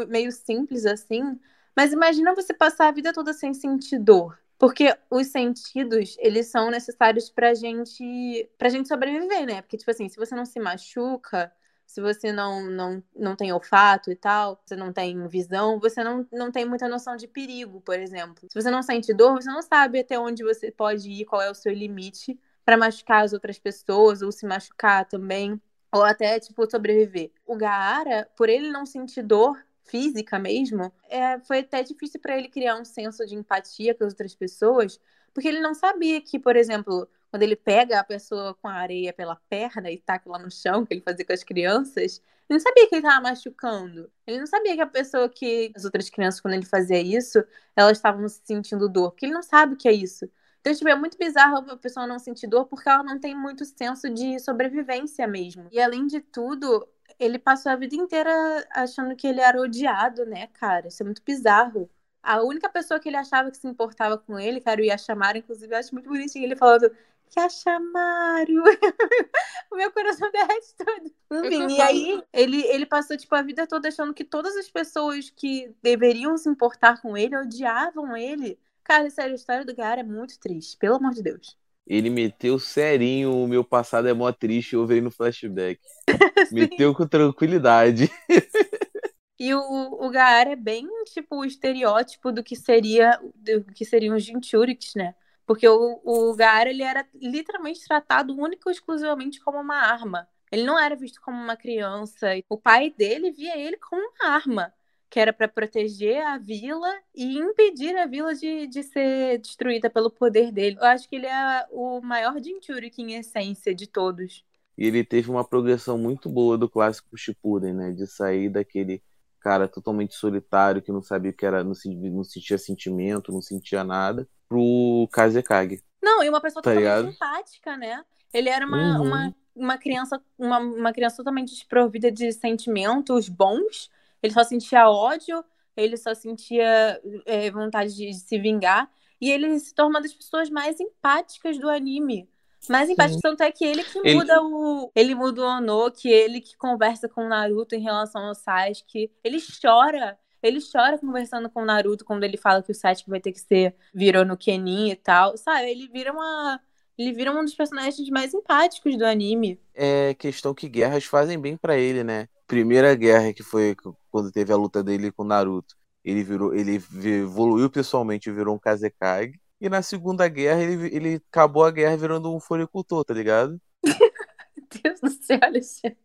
meio simples assim, mas imagina você passar a vida toda sem sentir dor. Porque os sentidos, eles são necessários pra gente, pra gente sobreviver, né? Porque, tipo assim, se você não se machuca, se você não, não, não tem olfato e tal, você não tem visão, você não, não tem muita noção de perigo, por exemplo. Se você não sente dor, você não sabe até onde você pode ir, qual é o seu limite pra machucar as outras pessoas ou se machucar também, ou até, tipo, sobreviver. O Gaara, por ele não sentir dor física mesmo, é, foi até difícil pra ele criar um senso de empatia com as outras pessoas, porque ele não sabia que, por exemplo, quando ele pega a pessoa com a areia pela perna e taca lá no chão, que ele fazia com as crianças, ele não sabia que ele estava machucando. Ele não sabia que a pessoa que. As outras crianças, quando ele fazia isso, elas estavam sentindo dor, porque ele não sabe o que é isso. Então, tipo, é muito bizarro a pessoa não sentir dor porque ela não tem muito senso de sobrevivência mesmo. E além de tudo, ele passou a vida inteira achando que ele era odiado, né, cara? Isso é muito bizarro. A única pessoa que ele achava que se importava com ele, era o Yashamaro, inclusive, eu acho muito bonitinho ele falando Yashamaru. (laughs) o meu coração derrete todo. Enfim, e aí ele, ele passou, tipo, a vida toda achando que todas as pessoas que deveriam se importar com ele odiavam ele. Cara, sério, a história do Gaara é muito triste, pelo amor de Deus. Ele meteu serinho, o meu passado é mó triste, eu veio no flashback. (laughs) Meteu com tranquilidade. (laughs) E o, o Gaara é bem, tipo, o estereótipo do que seria do que seriam os Jinchuriks, né? Porque o, o Gaara, ele era literalmente tratado único e exclusivamente como uma arma. Ele não era visto como uma criança. O pai dele via ele como uma arma, que era para proteger a vila e impedir a vila de, de ser destruída pelo poder dele. Eu acho que ele é o maior Jinchuriki em essência de todos. E ele teve uma progressão muito boa do clássico Shippuden, né? De sair daquele cara totalmente solitário que não sabia o que era, não, não sentia sentimento, não sentia nada, pro Kazekage. Não, e uma pessoa tá totalmente ligado? empática, né? Ele era uma, uhum. uma, uma criança, uma, uma criança totalmente desprovida de sentimentos bons. Ele só sentia ódio, ele só sentia é, vontade de, de se vingar. E ele se torna uma das pessoas mais empáticas do anime. Mais empático, tanto é que ele que muda ele... o. Ele muda o Ono, que ele que conversa com o Naruto em relação ao Sasuke. Ele chora. Ele chora conversando com o Naruto quando ele fala que o Sasuke vai ter que ser virou no Kenin e tal. Sabe? Ele vira uma. Ele vira um dos personagens mais empáticos do anime. É questão que guerras fazem bem para ele, né? Primeira guerra que foi quando teve a luta dele com o Naruto. Ele virou, ele evoluiu pessoalmente, virou um Kazekage. E na Segunda Guerra ele, ele acabou a guerra virando um floricultor, tá ligado? (laughs) Deus do céu, Alexandre.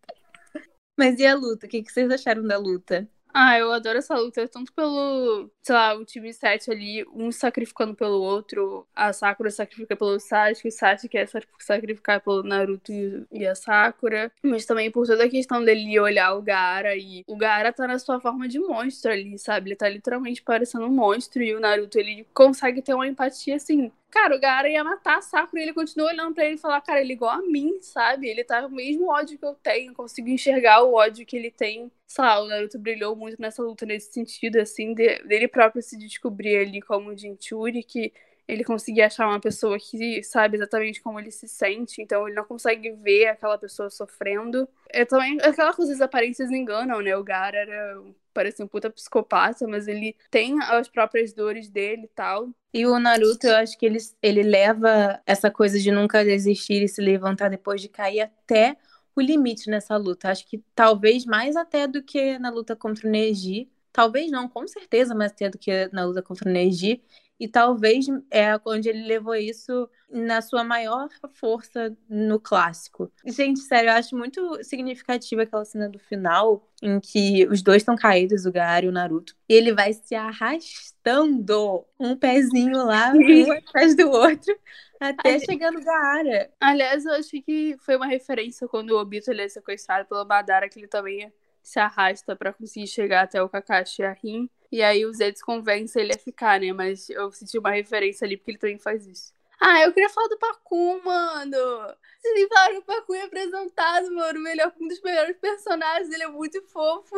Mas e a luta? O que vocês acharam da luta? Ah, eu adoro essa luta, tanto pelo, sei lá, o time 7 ali, um sacrificando pelo outro, a Sakura sacrifica pelo Sasuke, o Sasuke quer sacrificar pelo Naruto e a Sakura, mas também por toda a questão dele olhar o Gaara e o Gaara tá na sua forma de monstro ali, sabe? Ele tá literalmente parecendo um monstro e o Naruto, ele consegue ter uma empatia, assim, Cara, o Gaara ia matar a Sakura e ele continua olhando pra ele e falar, cara, ele é igual a mim, sabe? Ele tá o mesmo ódio que eu tenho, consigo enxergar o ódio que ele tem. Sei lá, o Naruto brilhou muito nessa luta nesse sentido, assim, de, dele próprio se descobrir ali como Jinchuri, que ele conseguir achar uma pessoa que sabe exatamente como ele se sente, então ele não consegue ver aquela pessoa sofrendo. É também aquela coisa, as aparências enganam, né? O Gara era parece um puta psicopata, mas ele tem as próprias dores dele e tal. E o Naruto, eu acho que ele, ele leva essa coisa de nunca desistir e se levantar depois de cair até o limite nessa luta. Acho que talvez mais até do que na luta contra o Neji. Talvez não, com certeza, mais até do que na luta contra o Neji. E talvez é onde ele levou isso na sua maior força no clássico. Gente, sério, eu acho muito significativa aquela cena do final, em que os dois estão caídos, o Gaara e o Naruto, e ele vai se arrastando um pezinho lá, um atrás do outro, até chegar no Gaara. Aliás, eu acho que foi uma referência quando o Obito ele é sequestrado pela Madara, que ele também se arrasta para conseguir chegar até o Kakashi e a Rin. E aí os Zeds convencem ele a ficar, né? Mas eu senti uma referência ali porque ele também faz isso. Ah, eu queria falar do Pacu, mano. Vocês nem falaram que o Pacu é apresentado, mano. Melhor, um dos melhores personagens. Ele é muito fofo.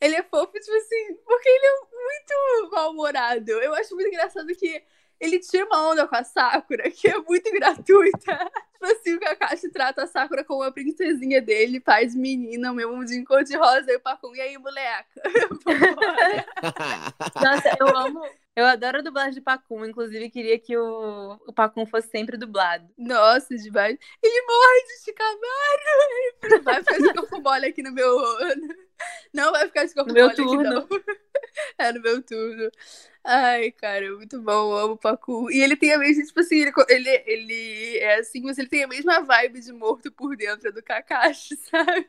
Ele é fofo, tipo assim, porque ele é muito mal-humorado. Eu acho muito engraçado que ele tira uma onda com a Sakura, que é muito gratuita. (laughs) tipo assim, o Kakashi trata a Sakura como uma princesinha dele, faz menina, meu mundinho cor de rosa e o Pacum, e aí, moleca? (laughs) Nossa, eu amo. Eu adoro a dublagem de Pacum, inclusive queria que o, o Pacum fosse sempre dublado. Nossa, demais. Ele morre de chicamaro. (laughs) Vai ficar de corpo mole aqui no meu. Não vai ficar de corpo no meu turno. aqui, não. (laughs) É no meu turno. Ai, cara, muito bom, eu amo o Pacu. E ele tem a mesma, tipo assim, ele, ele, ele é assim, mas ele tem a mesma vibe de morto por dentro do Kakashi, (laughs) sabe?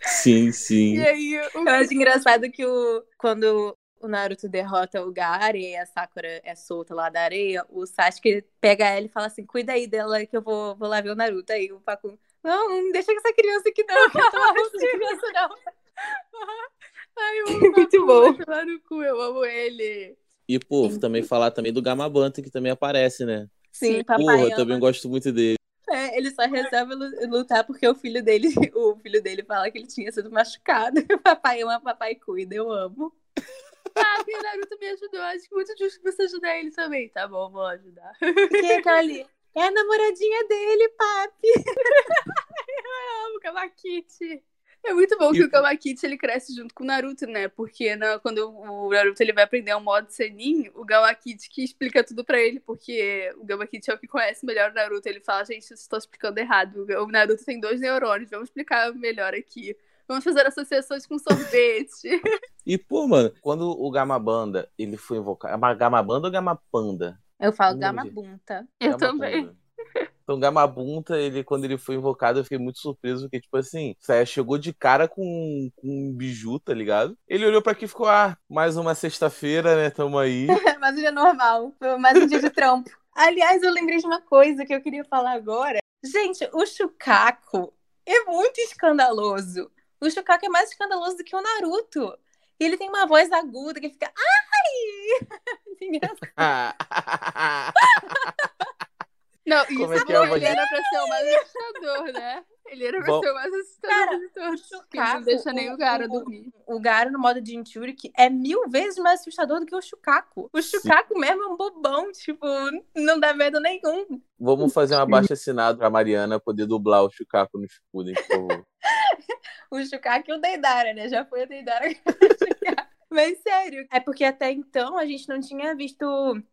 Sim, sim. E aí, o... Eu acho engraçado que o, quando o Naruto derrota o Gaara e a Sakura é solta lá da areia, o Sasuke pega ela e fala assim, cuida aí dela que eu vou, vou lá ver o Naruto. Aí o Pacu, não, não deixa com essa criança aqui não, que eu tô (laughs) criança não. (laughs) Ai, eu amo (laughs) muito bom. Lá no cu, eu amo ele. E, pô, Sim. também falar também do Gamabanta, que também aparece, né? Sim, papai. Porra, eu também gosto muito dele. É, ele só resolve lutar porque o filho dele, o filho dele fala que ele tinha sido machucado. Papai ama, papai cuida, eu amo. Ah, o Naruto me ajudou. Acho que muito justo você ajudar ele também. Tá bom, vou ajudar. Quem é aquela ali? É a namoradinha dele, papi. Kamakiti. É muito bom e... que o Kawakiti ele cresce junto com o Naruto, né? Porque na, quando o Naruto ele vai aprender o modo Senin, o Kawakiti que explica tudo pra ele, porque o Kawakiti é o que conhece melhor o Naruto. Ele fala, gente, eu estou explicando errado. O Naruto tem dois neurônios, vamos explicar melhor aqui. Vamos fazer associações com sorvete. (laughs) e, pô, mano, quando o Gamabanda, ele foi invocado... É Gamabanda ou Gamapanda? Eu falo gamabunta. Eu Gamabunta. também. (laughs) Então, Gamabunta, ele, quando ele foi invocado, eu fiquei muito surpreso, porque, tipo assim, chegou de cara com, com um biju, tá ligado? Ele olhou pra aqui e ficou, ah, mais uma sexta-feira, né? Tamo aí. (laughs) Mas hoje é normal. Foi mais um dia de trampo. Aliás, eu lembrei de uma coisa que eu queria falar agora. Gente, o Shukaku é muito escandaloso. O Shukaku é mais escandaloso do que o Naruto. E ele tem uma voz aguda que fica. Ai! (laughs) Engraçado. (laughs) Não, isso Como é que é ele era pra ser o mais assustador, né? Ele era pra Bom. ser o mais assustador Cara, de o não deixa nem o Gara o- dormir. o Gara no modo de Jinchuriki é mil vezes mais assustador do que o Shukaku. O Shukaku mesmo é um bobão, tipo, não dá medo nenhum. Vamos fazer um abaixo assinado pra Mariana poder dublar o Chucaco no Shippuden, por favor. (laughs) O Shukaku e o Deidara, né? Já foi o Deidara. (laughs) Mas sério, é porque até então a gente não tinha visto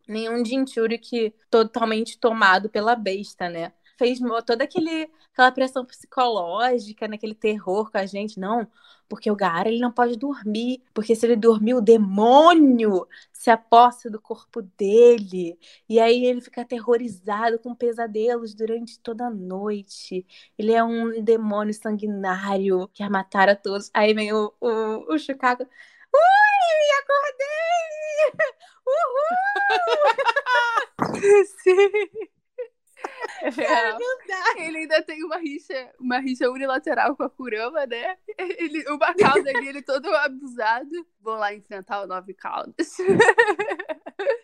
nenhum Jinchuriki totalmente tomado pela besta, né? Fez toda aquele, aquela pressão psicológica, naquele terror com a gente. Não, porque o Gaara ele não pode dormir, porque se ele dormir, o demônio se aposta do corpo dele. E aí ele fica aterrorizado com pesadelos durante toda a noite. Ele é um demônio sanguinário que quer matar a todos. Aí vem o, o, o Chicago. Ui, acordei! Uhul! (laughs) Sim. É, não dá. Ele ainda tem uma rixa, uma rixa unilateral com a Kurama, né? Ele, uma cauda ali, ele todo abusado. Vou lá enfrentar o Nove Caudas.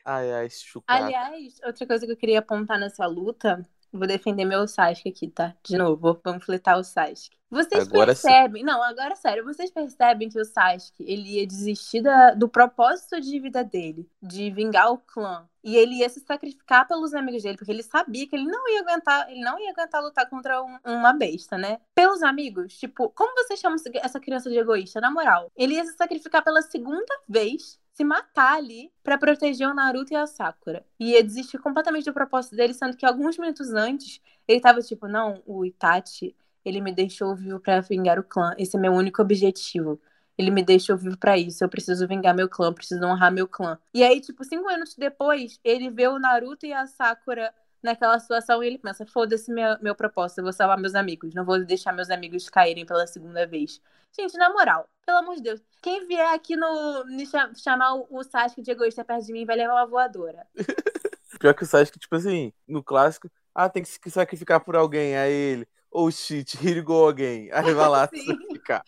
Ai, ai, Chucaco. Aliás, outra coisa que eu queria apontar nessa luta, vou defender meu Sasuke aqui, tá? De novo, vamos fletar o Sasuke. Vocês Agora sim. percebem, não, agora sério, vocês percebem que o Sasuke, ele ia desistir da- do propósito de vida dele, de vingar o clã, e ele ia se sacrificar pelos amigos dele, porque ele sabia que ele não ia aguentar, ele não ia aguentar lutar contra um- uma besta, né? Pelos amigos, tipo, como você chama essa criança de egoísta, na moral? Ele ia se sacrificar pela segunda vez se matar ali pra proteger o Naruto e a Sakura. E ia desistir completamente do propósito dele, sendo que alguns minutos antes ele tava tipo, não, o Itachi, ele me deixou vivo pra vingar o clã. Esse é meu único objetivo. Ele me deixou vivo pra isso. Eu preciso vingar meu clã, preciso honrar meu clã. E aí, tipo, cinco minutos depois, ele vê o Naruto e a Sakura naquela situação e ele pensa: foda-se meu, meu propósito, eu vou salvar meus amigos, não vou deixar meus amigos caírem pela segunda vez. Gente, na moral, pelo amor de Deus, quem vier aqui no me cha- chamar o, Sasuke de egoísta perto de mim vai levar uma voadora. (laughs) Pior que o Sasuke, tipo assim, no clássico, ah, tem que se sacrificar por alguém. Aí ele, oh shit, here you go again. Aí vai lá (laughs) sacrificar.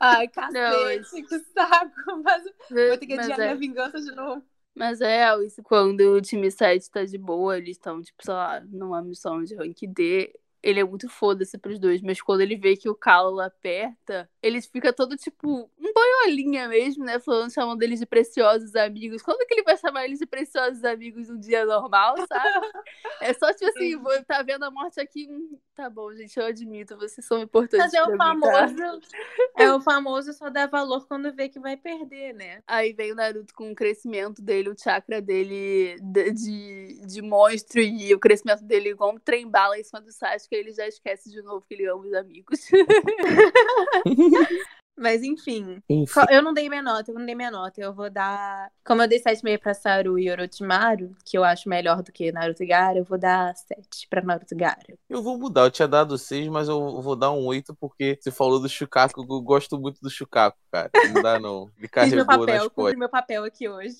Ai, Não, cacete, que saco. Mas vou ter que adiar é- minha vingança de novo. Mas é isso quando o time 7 tá de boa, eles estão, tipo, sei lá, numa missão de rank D, ele é muito foda-se pros dois, mas quando ele vê que o Calo aperta, ele fica todo, tipo, um boiolinha mesmo, né? Falando, chamando eles de preciosos amigos. Quando que ele vai chamar eles de preciosos amigos num dia normal, sabe? (laughs) É só, tipo assim, Sim. vou tá vendo a morte aqui, hum, tá bom, gente, eu admito, vocês são importantes Mas é o mim, tá? famoso. (laughs) É o famoso só dar valor quando vê que vai perder, né? Aí vem o Naruto com o crescimento dele, o chakra dele de, de, de monstro e o crescimento dele igual um trem bala em cima do Sasuke, ele já esquece de novo que ele ama os amigos. (laughs) Mas enfim. Enfim, Eu não dei minha nota, eu não dei minha nota. Eu vou dar. Como eu dei 7,5 pra Saru e Orochimaru, que eu acho melhor do que Naruto e Gaara, eu vou dar 7 pra Naruto e Gaara. eu vou mudar. Eu tinha dado 6, mas eu vou dar um 8 porque você falou do Chucaco. Eu gosto muito do Chucaco, cara. Não dá não. (laughs) Ele meu carregou nas papel, cumpri costas. meu papel aqui hoje.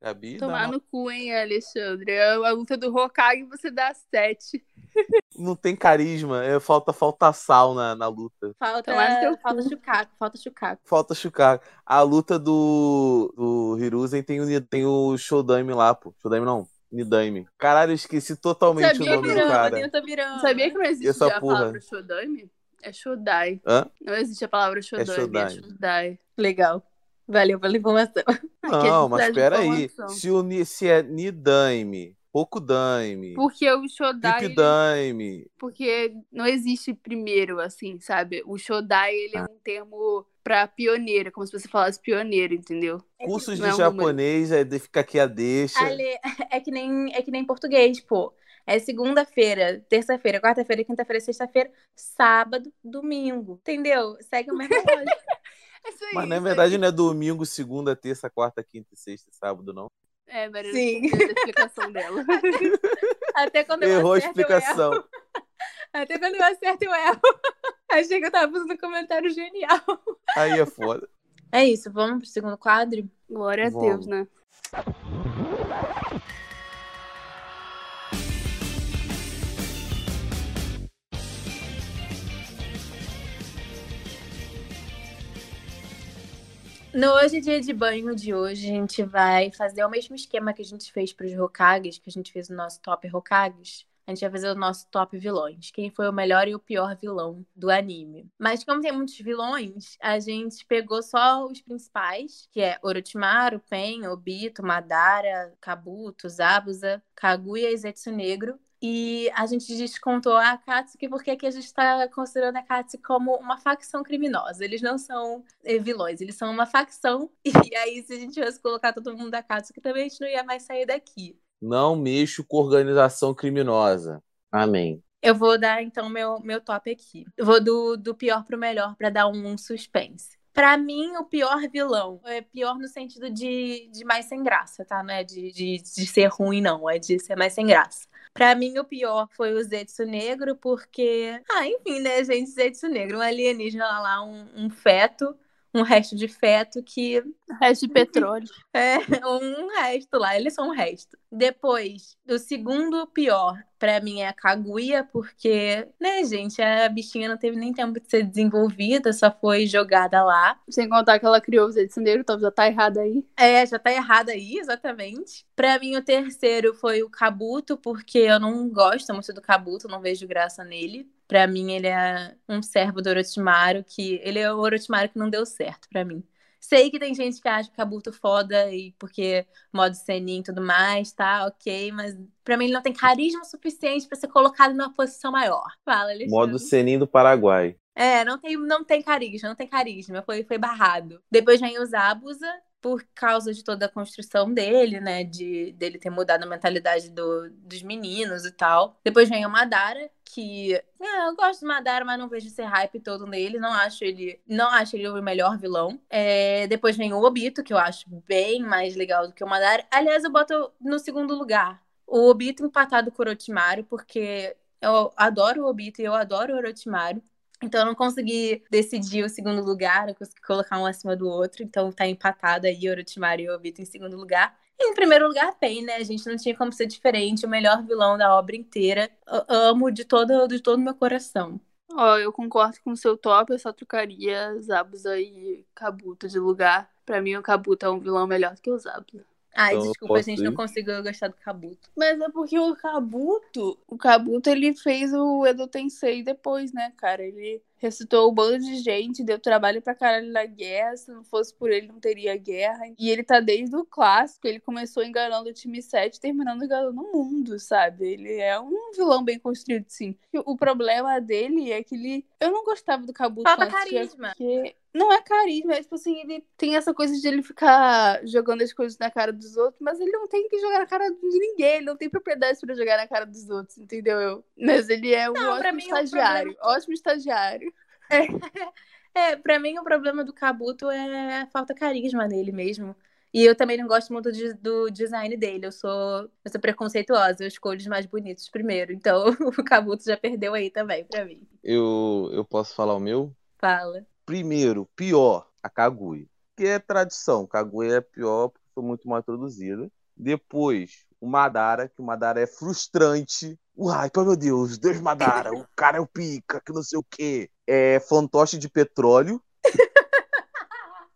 Gabi, Tomar não, no cu, hein, Alexandre? A, a luta do Hokage você dá 7. Não tem carisma. É, falta, falta sal na, na luta. Falta, teu falta. Chucaco, falta Chucaco. Falta Chucaco. A luta do, do Hiruzen tem o, tem o Shodaime lá, pô. Shodaime não. Nidaime. Caralho, eu esqueci totalmente Sabia o nome do cara. Sabia que não existe essa a porra? palavra Shodaime? É Shodai. Hã? Não existe a palavra Shodaime, é Shodai. Shodai. Legal. Valeu pela informação. É Não, mas traz espera aí. informação. Se, o, se é Nidaime, Pokudaime, Porque o Shodai. ele-. Porque não existe primeiro, assim, sabe? O Shodai, ele é um termo pra pioneiro, como se você falasse pioneiro, entendeu? Cursos não é de número. japonês, aí de- fica aqui a deixa. Ale, é que nem é que nem português, pô. É segunda-feira, terça-feira, quarta-feira, quinta-feira, sexta-feira, sábado, domingo. Entendeu? Segue o mesmo (laughs) lógica. É isso aí, Mas na verdade aí. não é domingo, segunda, terça, quarta, quinta e sexta e sábado, não. É, Maria Sim. a explicação dela. (laughs) Até quando eu Errou a acerto, eu explicação. erro. (laughs) Até quando eu acerto, eu erro. (laughs) Achei que eu tava fazendo um comentário genial. Aí é foda. É isso, vamos pro segundo quadro? Glória a Vamos. Deus, né? No Hoje é Dia de Banho de hoje, a gente vai fazer o mesmo esquema que a gente fez para os Hokages, que a gente fez o nosso top Hokages. A gente vai fazer o nosso top vilões. Quem foi o melhor e o pior vilão do anime. Mas como tem muitos vilões, a gente pegou só os principais, que é Orochimaru, Pen, Obito, Madara, Kabuto, Zabuza, Kaguya e Zetsu Negro. E a gente descontou a Akatsuki porque aqui a gente está considerando a Akatsuki como uma facção criminosa. Eles não são eh, vilões, eles são uma facção. (laughs) E aí, se a gente fosse colocar todo mundo da Akatsuki, também a gente não ia mais sair daqui. Não mexo com organização criminosa. Amém. Eu vou dar, então, meu, meu top aqui. Eu vou do, do pior pro melhor para dar um, um suspense. Pra mim, o pior vilão é pior no sentido de, de mais sem graça, tá? Não é de, de, de ser ruim, não. É de ser mais sem graça. Pra mim, o pior foi o Zetsu Negro, porque. Ah, enfim, né, gente? Zetsu Negro, um alienígena lá, um, um feto, um resto de feto que Resto de petróleo. (laughs) é um resto lá, eles são um resto. Depois, o segundo pior pra mim é a Kaguya, porque, né, gente, a bichinha não teve nem tempo de ser desenvolvida, só foi jogada lá. Sem contar que ela criou o Zé Negro, então já tá errado aí. É, já tá errada aí, exatamente. Pra mim, o terceiro foi o Kabuto, porque eu não gosto muito do Kabuto, não vejo graça nele. Pra mim, ele é um servo do Orochimaru, que ele é o Orochimaru que não deu certo pra mim. Sei que tem gente que acha o Kabuto foda e porque modo Senin e tudo mais, tá? Ok, mas pra mim ele não tem carisma suficiente pra ser colocado numa posição maior. Fala, Alexandre. Modo Senin do Paraguai. É, não tem, não tem carisma, não tem carisma, foi, foi barrado. Depois vem o Zabuza, por causa de toda a construção dele, né? De dele ter mudado a mentalidade do, dos meninos e tal. Depois vem o Madara, que é, eu gosto do Madara, mas não vejo esse hype todo nele. Não acho ele, não acho ele o melhor vilão. É, depois vem o Obito, que eu acho bem mais legal do que o Madara. Aliás, eu boto no segundo lugar o Obito empatado com o Orochimaru, porque eu adoro o Obito e eu adoro o Orochimaru. Então eu não consegui decidir o segundo lugar, eu consegui colocar um acima do outro, então tá empatado aí Orochimaru e Obito em segundo lugar. Em primeiro lugar, Pain, né? A gente não tinha como ser diferente, o melhor vilão da obra inteira. Eu amo de todo de todo meu coração. Ó, eu concordo com o seu top, eu só trocaria Zabuza e Kabuto de lugar. Pra mim, o Kabuto é um vilão melhor do que o Zabuza. Ai, Então desculpa, a gente ir? não conseguiu gostar do Kabuto. Mas é porque o Kabuto, o Kabuto, ele fez o Edo Tensei depois, né, cara? Ele ressuscitou um bando de gente, deu trabalho pra caralho na guerra. Se não fosse por ele, não teria guerra. E ele tá desde o clássico, ele começou enganando o time 7, terminando enganando o mundo, sabe? Ele é um vilão bem construído, sim. O problema dele é que ele. Eu não gostava do Kabuto Falta carisma. Porque não é carisma, é tipo assim, ele tem essa coisa de ele ficar jogando as coisas na cara dos outros, mas ele não tem que jogar na cara de ninguém, ele não tem propriedade pra jogar na cara dos outros, entendeu? Eu? Mas ele é um Não, pra ótimo mim, o estagiário, ótimo estagiário. (laughs) É, pra mim o problema do Kabuto é a falta de carisma nele mesmo. E eu também não gosto muito de- do design dele. Eu sou, eu sou preconceituosa, eu escolho os mais bonitos primeiro. Então (laughs) o Kabuto já perdeu aí também pra mim. Eu, eu posso falar o meu? Fala. Primeiro, pior, a Kaguya. Que é tradição. Kaguya é pior porque foi muito mal introduzida. Depois, o Madara, que o Madara é frustrante. Uai, pô, meu Deus, Deus Madara, o cara é o pica, que não sei o quê. É fantoche de petróleo. (laughs)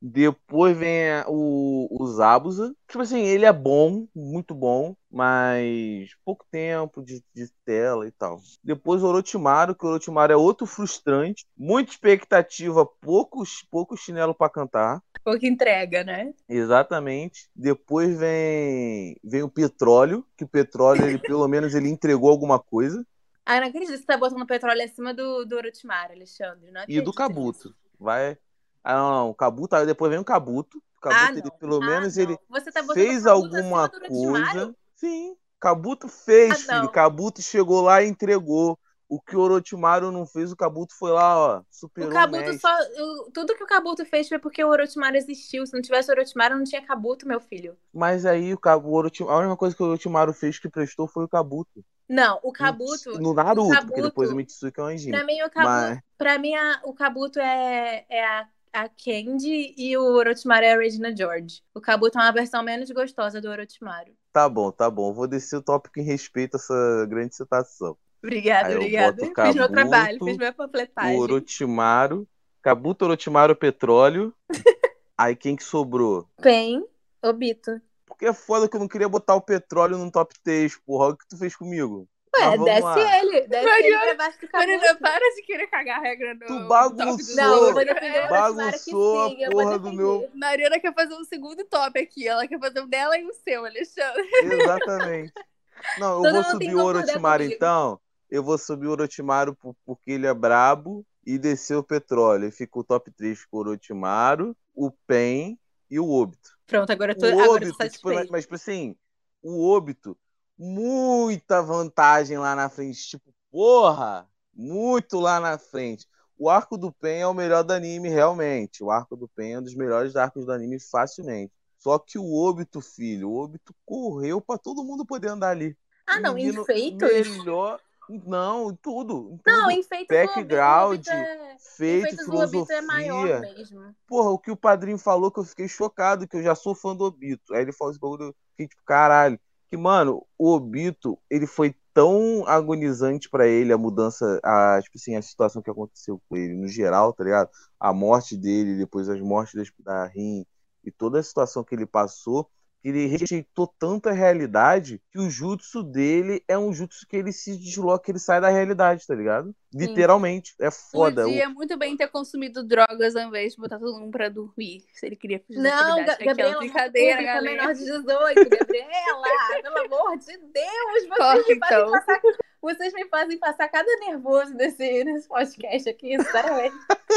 Depois vem a- o, o Zabuza. Tipo assim, ele é bom, muito bom, mas pouco tempo de, de tela e tal. Depois o Orochimaru, que o Orochimaru é outro frustrante. Muita expectativa, poucos, pouco chinelo pra cantar. Pouca entrega, né? Exatamente. Depois vem vem o Petróleo, que o Petróleo, ele, pelo menos, ele entregou alguma coisa. Ah, não acredito que você tá botando petróleo acima do, do Orochimaru, Alexandre. Não E do nisso. Vai. Ah, não, não. O Kabuto, aí depois vem o Kabuto. O Kabuto, Ah, ele, pelo Ah, menos, não. ele Você tá fez alguma coisa. Sim. Kabuto fez, Ah, filho. Kabuto chegou lá e entregou. O que o Orochimaru não fez, o Kabuto foi lá, ó, superou O o Kabuto mestre. só. o- tudo que o Kabuto fez foi porque o Orochimaru existiu. Se não tivesse o Orochimaru, não tinha Kabuto, meu filho. Mas aí o o Orochimaru, a única coisa que o Orochimaru fez que prestou foi o Kabuto. Não, o Kabuto. No Naruto, porque Kabuto- depois o Mitsuki é um anjinho. Pra mim, o Kabuto, Mas- pra mim a- o Kabuto é, é a, a Candy e o Orochimaru é a Regina George. O Kabuto é uma versão menos gostosa do Orochimaru. Tá bom, tá bom. Vou descer o tópico em respeito a essa grande citação. Obrigada, obrigada. boto o Fiz meu Kabuto, trabalho, fiz minha O panfletagem. Orochimaru, Kabuto, Orochimaru, Petróleo. (laughs) aí quem que sobrou? Pen, Obito. Porque é foda que eu não queria botar o petróleo no top 3, porra. Olha o que tu fez comigo. Ué, Mas desce lá. ele. Desce Mariana- ele pra baixo do Marina, Kabuto. para de querer cagar a regra no Tu bagunçou. top do Não, eu vou defender o Orochimaru que Bagunçou a porra do meu- Mariana quer fazer um segundo top aqui. Ela quer fazer o dela e o seu, Alexandre. Exatamente. Não, eu Todo vou subir o Orochimaru então. Eu vou subir o Orochimaru por- porque ele é brabo e descer o petróleo. E fica o top 3 com o Orochimaru, o Pen e o Obito. Pronto, agora eu tô, O agora eu tô tipo, satisfeita. mas tipo assim, o Obito, muita vantagem lá na frente. Tipo, porra, muito lá na frente. O arco do Pen é o melhor do anime, realmente. O arco do Pen é um dos melhores arcos do anime, facilmente. Só que o Obito, filho, o Obito correu pra todo mundo poder andar ali. Ah, não, Menino enfeitos? Melhor. Não, tudo. Não, tudo. enfeitos Background, o Obito é... Feito, Enfeitos do Obito filosofia. é maior mesmo. Porra, o que o padrinho falou que eu fiquei chocado, que eu já sou fã do Obito. Aí ele falou esse bagulho, eu fiquei tipo, caralho. Que, mano, o Obito, ele foi tão agonizante pra ele a mudança, a, tipo assim, a situação que aconteceu com ele, no geral, tá ligado? A morte dele, depois as mortes das- da Rin e toda a situação que ele passou, ele rejeitou tanta realidade que o jutsu dele é um jutsu que ele se desloca, ele sai da realidade, tá ligado? Literalmente. É foda. Podia muito bem ter consumido drogas ao invés de botar todo mundo pra dormir. Se ele queria fugir da Não. Ga- Aquela Gabriela, brincadeira, pública galera. menor de 18, Gabriela, (laughs) pelo amor de Deus, vocês Corta, me fazem então. passar, vocês me fazem passar cada nervoso desse, nesse podcast aqui, sinceramente. (laughs)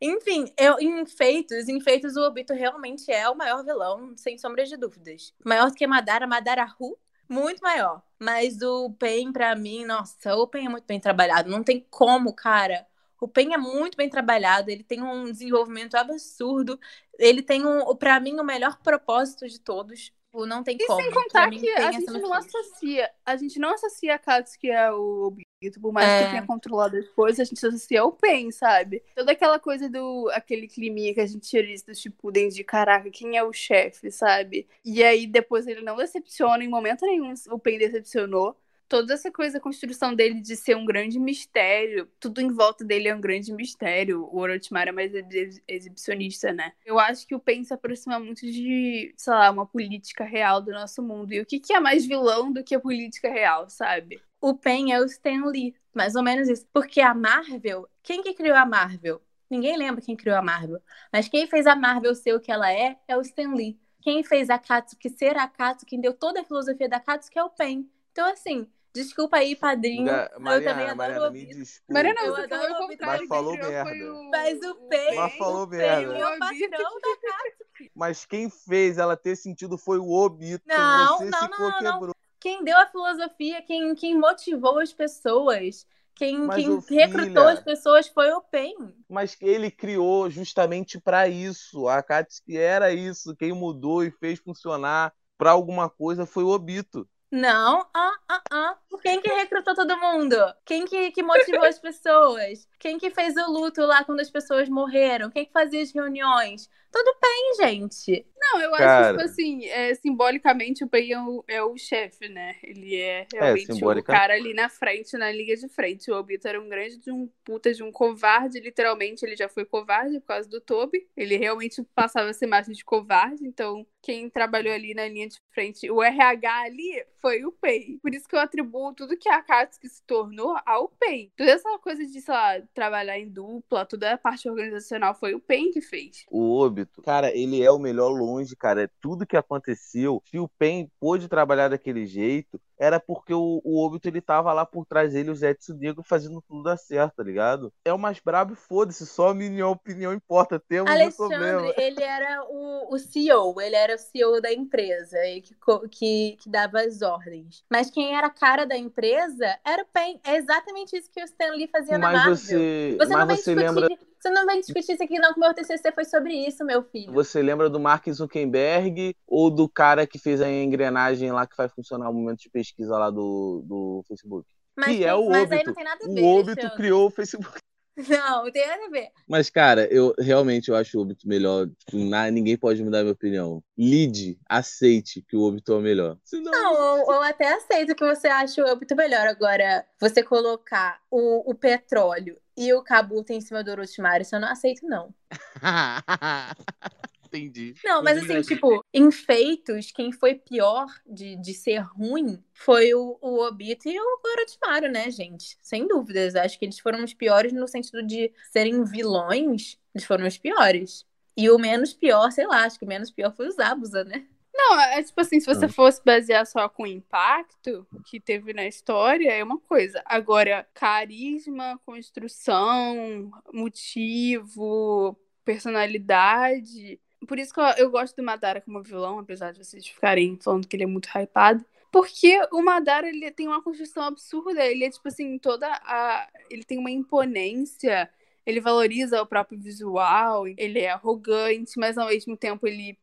Enfim, eu, em Enfeitos, em Enfeitos o Obito realmente é o maior vilão, sem sombra de dúvidas. Maior que Madara, Madara Ru, muito maior. Mas o Pen, pra mim, nossa, o Pen é muito bem trabalhado. Não tem como, cara. O Pen é muito bem trabalhado, ele tem um desenvolvimento absurdo. Ele tem, um, pra mim, o melhor propósito de todos. Tipo, Não tem E como. sem Pra contar mim, que a é gente não associa. A gente não associa a Katsuki ao Obito, por mais É. que tenha controlado as coisas, a gente associa ao Pen, sabe? Toda aquela coisa do aquele climinha que a gente tira do Shippuden de caraca, quem é o chefe, sabe? E aí depois ele não decepciona, em momento nenhum o Pen decepcionou. Toda essa coisa, a construção dele de ser um grande mistério, tudo em volta dele é um grande mistério. O Orochimaru é mais ex- exibicionista, né? Eu acho que o Pen se aproxima muito de, sei lá, uma política real do nosso mundo. E o que, que é mais vilão do que a política real, sabe? O Pen é o Stan Lee, mais ou menos isso. Porque a Marvel, quem que criou a Marvel? Ninguém lembra quem criou a Marvel. Mas quem fez a Marvel ser o que ela é, é o Stan Lee. Quem fez a Katsuki ser a Katsuki, quem deu toda a filosofia da Katsuki é o Pen. Então, assim, desculpa aí, padrinho. Ga- eu também Mariana, adoro Mariana, ouvir. me desculpa. Mariana, Eu você adoro falou o ouvir contrário. Mas falou merda. o- Mas o Pen, Mas falou merda. o patrão da Katsuki. Mas quem fez ela ter sentido foi o Obito. Não, Você não, se não, não, não. quebrou. Quem deu a filosofia, quem, quem motivou as pessoas, quem, quem ô, recrutou filha, as pessoas foi o Pen. Mas ele criou justamente pra isso. A Katsuki era isso. Quem mudou e fez funcionar pra alguma coisa foi o Obito. Não, ah, ah, ah. Quem que recrutou todo mundo? Quem que, que motivou as pessoas? Quem que fez o luto lá quando as pessoas morreram? Quem que fazia as reuniões? Tudo bem, gente. Não, eu Cara. acho que, tipo assim, é, simbolicamente o Pen é o, é o chefe, né? Ele é realmente o simbolica- cara ali na frente, na liga de frente. O Obito era um grande de um puta de um covarde, literalmente. Ele já foi covarde por causa do Toby. Ele realmente passava a ser mais de covarde. Então, quem trabalhou ali na linha de frente, o RH ali, foi o Pen. Por isso que eu atribuo tudo que a Akatsuki se tornou ao Pen. Toda essa coisa de, sei lá, trabalhar em dupla, toda a parte organizacional foi o Pen que fez. O Obito, cara, ele é o melhor longe, cara. Tudo que aconteceu, se o Pen pôde trabalhar daquele jeito, era porque o, o Obito ele tava lá por trás dele, o Zetsu Negro, fazendo tudo dar certo, tá ligado? É o mais brabo e foda-se, só a minha opinião importa, temos um problema. Alexandre, ele era o, o CEO, ele era o CEO da empresa e que, que, que dava as ordens. Mas quem era a cara da empresa era o Pen. É exatamente isso que o Stan Lee fazia na Mas Marvel. você, Você não mas vem você discutir. Você não vem discutir isso aqui, não, que o meu TCC foi sobre isso, meu filho. você lembra do Mark Zuckerberg ou do cara que fez a engrenagem lá que faz funcionar o momento de pesquisa lá do, do Facebook? Mas, que é o mas aí Obito. não tem nada a ver. O Alexandre. criou o Facebook. (laughs) Não, não tem nada a ver. Mas, cara, eu realmente eu acho o Obito melhor. Tipo, na- ninguém pode mudar a minha opinião. Lide, aceite que o Obito é o melhor. Senão... Não, eu, eu até aceito que você acha o Obito melhor. Agora, você colocar o, o petróleo e o Kabuto em cima do Orochimaru, isso eu não aceito, não. (laughs) Entendi. Não, mas assim, tipo, em feitos, quem foi pior de, de ser ruim foi o, o Obito e o Orochimaru, né, gente? Sem dúvidas. Acho que eles foram os piores no sentido de serem vilões. Eles foram os piores. E o menos pior, sei lá, acho que o menos pior foi o Zabuza, né? Não, é tipo assim, se você Ah. fosse basear só com o impacto que teve na história, é uma coisa. Agora, carisma, construção, motivo, personalidade. Por isso que eu, eu gosto do Madara como vilão, apesar de vocês ficarem falando que ele é muito hypado. Porque o Madara, ele tem uma construção absurda. Ele é, tipo assim, toda a... Ele tem uma imponência. Ele valoriza o próprio visual. Ele é arrogante, mas ao mesmo tempo ele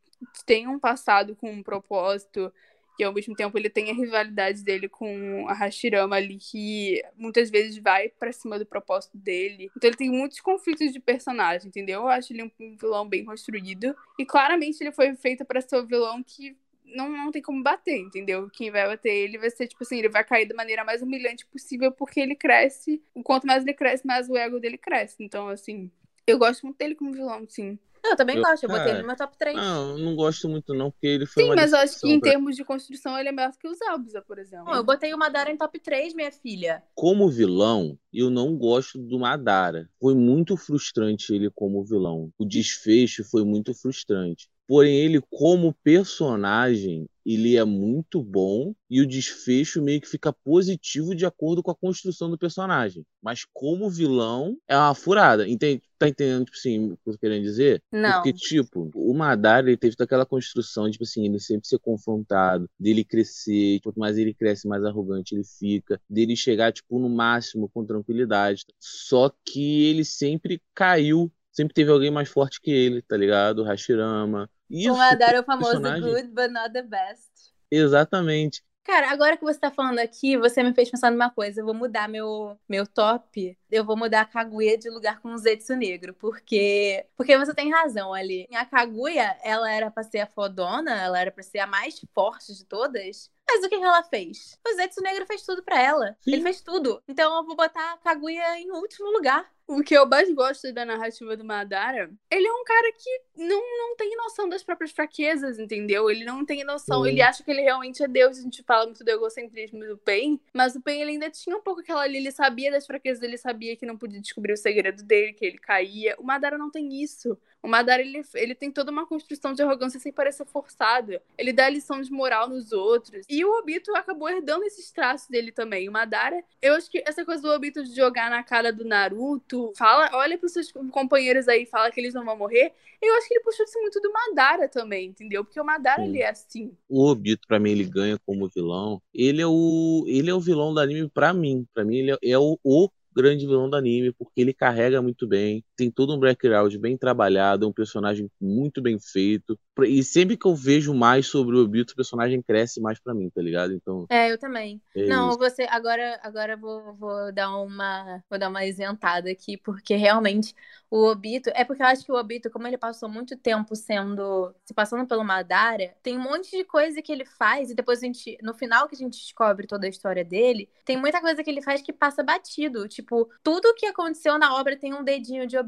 tem um passado com um propósito. E ao mesmo tempo ele tem a rivalidade dele com a Hashirama ali, que muitas vezes vai pra cima do propósito dele. Então ele tem muitos conflitos de personagem, entendeu? Eu acho ele um vilão bem construído. E claramente ele foi feito pra ser o vilão que não, não tem como bater, entendeu? Quem vai bater ele vai ser, tipo assim, ele vai cair da maneira mais humilhante possível, porque ele cresce. Quanto mais ele cresce, mais o ego dele cresce. Então, assim, eu gosto muito dele como vilão, sim. Eu também Eu- gosto, eu botei cara, ele no meu top 3. Não, eu não gosto muito não, porque ele foi Sim, uma mas eu acho que em pra- termos de construção ele é melhor que os Zabuza, por exemplo. Não, eu botei o Madara em top 3, minha filha. Como vilão, eu não gosto do Madara. Foi muito frustrante ele como vilão. O desfecho foi muito frustrante. Porém, ele como personagem, ele é muito bom e o desfecho meio que fica positivo de acordo com a construção do personagem. Mas como vilão, é uma furada. Entende? Tá entendendo, tipo assim, o que eu tô querendo dizer? Não. Porque, tipo, o Madara, ele teve toda aquela construção, tipo assim, ele sempre ser confrontado, dele crescer, quanto mais ele cresce, mais arrogante ele fica, dele chegar, tipo, no máximo com tranquilidade. Só que ele sempre caiu, sempre teve alguém mais forte que ele, tá ligado? Hashirama. Isso, o Madara é o famoso personagem. good, but not the best. Exatamente. Cara, agora que você tá falando aqui, você me fez pensar numa coisa. Eu vou mudar meu, meu top. Eu vou mudar a Kaguya de lugar com o Zetsu Negro. Porque porque você tem razão ali. A Kaguya, ela era pra ser a fodona, ela era pra ser a mais forte de todas. Mas o que, que ela fez? O Zetsu Negro fez tudo pra ela. Sim. Ele fez tudo. Então eu vou botar a Kaguya em último lugar. O que eu mais gosto da narrativa do Madara, ele é um cara que não, não tem noção das próprias fraquezas, entendeu? Ele não tem noção, Sim. ele acha que ele realmente é Deus. A gente fala muito do egocentrismo do Pain, mas o Pain ele ainda tinha um pouco aquela ali, ele sabia das fraquezas, ele sabia que não podia descobrir o segredo dele, que ele caía. O Madara não tem isso. O Madara, ele, ele tem toda uma construção de arrogância sem parecer forçado. Ele dá lição de moral nos outros. E o Obito acabou herdando esses traços dele também. O Madara, eu acho que essa coisa do Obito de jogar na cara do Naruto, fala, olha pros seus companheiros aí, fala que eles não vão morrer. Eu acho que ele puxou isso muito do Madara também, entendeu? Porque o Madara, Sim. ele é assim. O Obito, pra mim, ele ganha como vilão. Ele é o, ele é o vilão do anime pra mim. Pra mim, ele é, é o, o grande vilão do anime, porque ele carrega muito bem, tem todo um background bem trabalhado, é um personagem muito bem feito. E sempre que eu vejo mais sobre o Obito, o personagem cresce mais pra mim, tá ligado? Então, É, eu também. é Não, isso. você agora agora vou, vou dar uma vou dar uma isentada aqui porque realmente o Obito é porque eu acho que o Obito, como ele passou muito tempo sendo se passando pelo Madara, tem um monte de coisa que ele faz e depois a gente no final que a gente descobre toda a história dele, tem muita coisa que ele faz que passa batido, tipo, tudo que aconteceu na obra tem um dedinho de Obito.